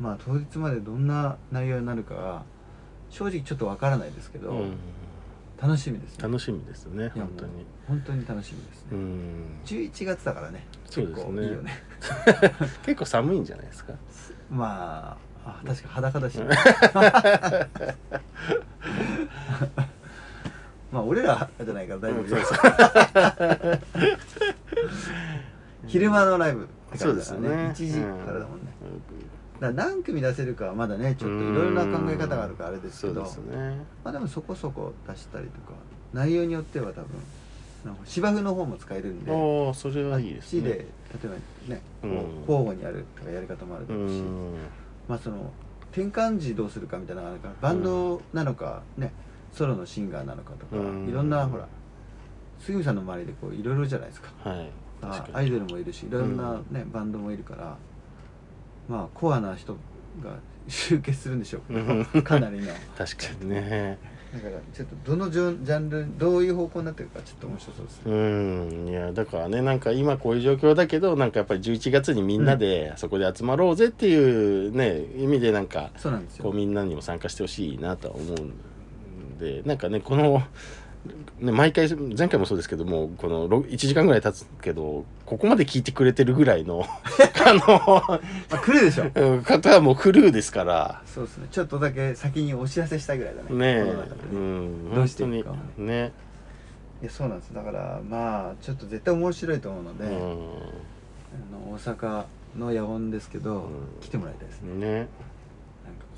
まあ当日までどんな内容になるかは正直ちょっとわからないですけど、うん楽しみですね。楽しみですね本当に。本当に楽しみですね、うん。11月だからね。結そうですね。ね。結構寒いんじゃないですか？まああ確か裸だし まあ俺らじゃないから大丈夫よ。昼間のライブってそうですね。1時からだもんね、だから何組出せるかはまだねちょっといろいろな考え方があるからあれですけど。そうですね。まあでもそこそこ出したりとか内容によっては多分芝生の方も使えるんでおおそれはいいですね。あっちで例えばね、こううん。交互にやるとかやり方もあるだうろうし、ん。まあその転換時どうするかみたいなのがあるからバンドなのかねソロのシンガーなのかとか、うん。いろんなほら杉見さんの周りでこういろいろじゃないですか。はい。アイドルもいるしいろんな、ねバンドもいるからまあコアな人が集結するんでしょう。かなりの。確かにね。だからちょっとどのジャンルどういう方向になってるかちょっと面白そうですね。うん。いやだからねなんか今こういう状況だけどなんかやっぱり11月にみんなでそこで集まろうぜっていうね意味でなんかそうなんですよ。こうみんなにも参加してほしいなとは思うんでなんかねこの、ね、毎回前回もそうですけどもこのろ1時間ぐらい経つけどここまで聞いてくれてるぐらいの あまあ来るでしょ。の方はもうクルーですから。そうですね。ちょっとだけ先にお知らせしたぐらいだね。ねうん。どうしていね。いやそうなんです。だからまあちょっと絶対面白いと思うので、うあの大阪の野音ですけど、うん。来てもらいたいですね。んね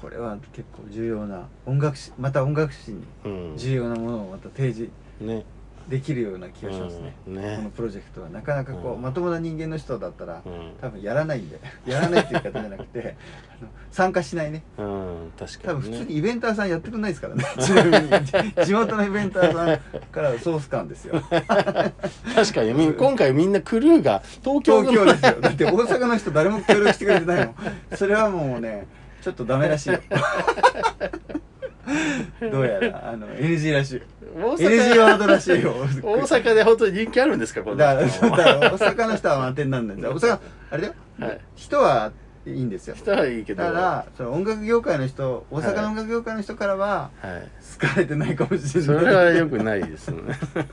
これは結構重要な音楽史また音楽史にうん。重要なものをまた提示ね。できるような気がしますね,、うん。ね。このプロジェクトはなかなかこう、うん。まともな人間の人だったら、うん。多分やらないんでやらないっていう方じゃなくて 参加しないね。うん確か多分に、ね、普通にイベンターさんやってくんないですからね。ちなみに地元のイベンターさんからソース感ですよ。確かに。み今回みんなクルーが東京東京ですよ。だって大阪の人誰も協力してくれてないもん。それはもうねちょっとダメらしいよ。どうやらあの NG らしい。大 NG ワードらしいよ。大阪で本当に人気あるんですかこのだから人だから大阪の人は満点なんだよ。大阪あれだよ、はい。人はいいんですよ。人はいいけど。ただその音楽業界の人大阪の音楽業界の人からははい。好かれてないかもしれない。それは良くないですね。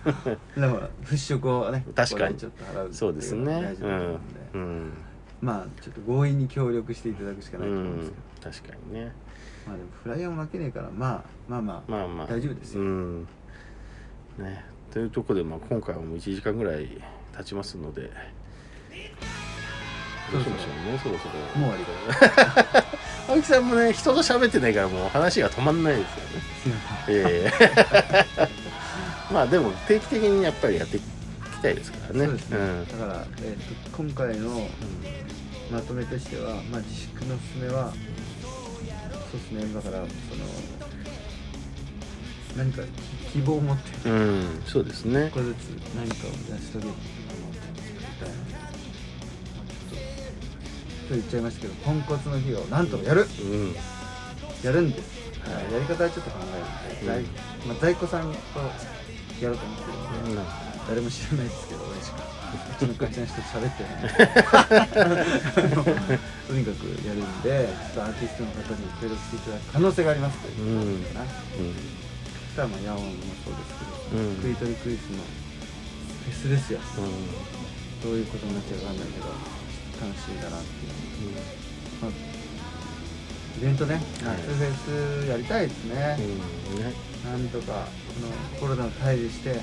でも払拭をね確かに。ちょっと払うそうですね。大事で、うん。うん。まあちょっと強引に協力していただくしかうないと思うんですんけど、確かにね。まあでもフライヤーも負けねえからまあまあまあ、まあまあ。大丈夫ですよ。うん。ね。というところでまあ今回はもう1時間ぐらい経ちますので。どうしましょうねそろそろ。もう終わりか青木さんもね人と喋ってないからもう話が止まんないですよね。ええ。まあでも定期的にやっぱりやっていきたいですからね。そうん。だから、えー、と今回のまとめとしては、まあ、自粛のおすすめはそうですね。だからその何か希望を持ってうん、うんそうですね。一個ずつ何かを成し遂げると言っちゃいましたけどポンコツの日をなんとかやる。うん。やるんです、はい。やり方はちょっと考えるんで、うん。在まあ、在庫さんとやろうと思ってるので、うん。誰も知らないですけど俺しかうちの人と喋ってないあの とにかくやるんでちょっとアーティストの方に協力していただく可能性がありますという。ことかな、そしたらまあヤオンもそうですけど、うん。クイトリクイスのフェスですよ。うん。どういうことになっちゃうかわかんないけど楽しいだなっていう、まあ、イベントね。夏フェスやりたいですね、うん。ね。なんとかこのコロナを対峙して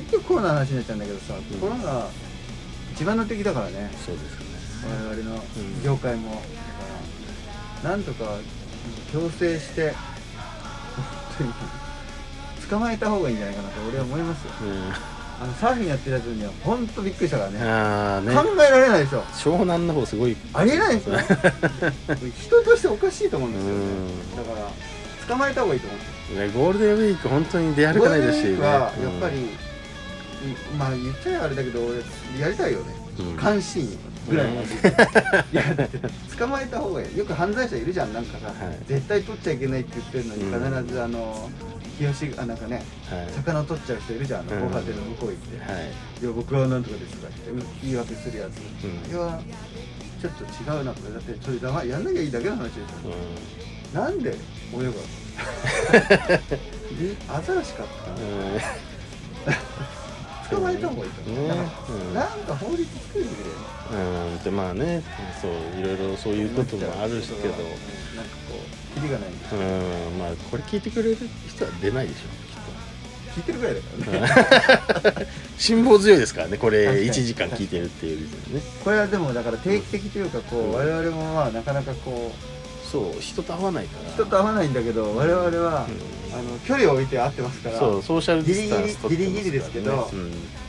結局コロナの話になっちゃうんだけどさ、ん。コロナ一番の敵だからね。そうですよね。我々のうん。業界も、だからなんとか強制して本当に捕まえた方がいいんじゃないかなと俺は思いますよ。あのサーフィンやってるやつには本当びっくりしたからうんねね。考えられないでしょ。湘南の方すごい。ありえないですよ。人としておかしいと思うんですよ、ね。うん。だから捕まえた方がいいと思う。んですよねゴールデンウィーク本当に出歩かないですしね。ゴールデンウィークはやっぱり、うんまあ言っちゃあれだけど俺やりたいよね、うん。監視員ぐらいまで、いやだって捕まえた方がいい。よく犯罪者いるじゃん。なんかさ、はい。絶対取っちゃいけないって言ってるのにうん。必ずあの日吉あなんかねはい。魚を取っちゃう人いるじゃん。あのうん。防波堤の向こう行って、はい。いや僕はなんとかですとか言って言い訳するやつ、うん。いやちょっと違うなこれだってそれだまやんなきゃいいだけの話でしうょ、なんで泳ぐのアザラシかってんうん捕まえた方がいいと思う、ね。うん。なんか法律作ってくれようん。でまあねそういろいろそういうこともあるしけど。なんかこうキリがない。うん。まあこれ聞いてくれる人は出ないでしょ聞いてるぐらいだから。ね辛抱強いですからねこれ確かに。1時間聞いてるっていうね。これはでもだから定期的というかこう、うん。我々もまあなかなかこうそう人と会わないから。人と会わないんだけど我々は、うん。あの距離を置いて会ってますから。そうソーシャルディスタンス取ってますからね。ギリギリギリですけど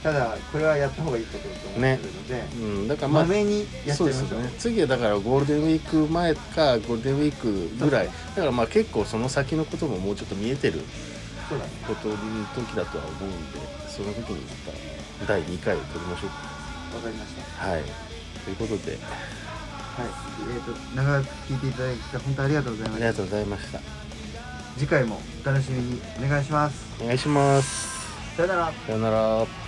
ただこれはやった方がいいことだと思ってるので、うん、うん、だからまめにやっちそゃいますね。次はだからゴールデンウィーク前かゴールデンウィークぐらい。だからまあ結構その先のことももうちょっと見えてることの時だとは思うんでその時にまた第2回を取りましょうわかりました。かはい。ということではい、えっ、と長く聞いていただき本当ありがとうございましたありが。とうございました次回もお楽しみにお願いします。お願いしますさよなら。さよなら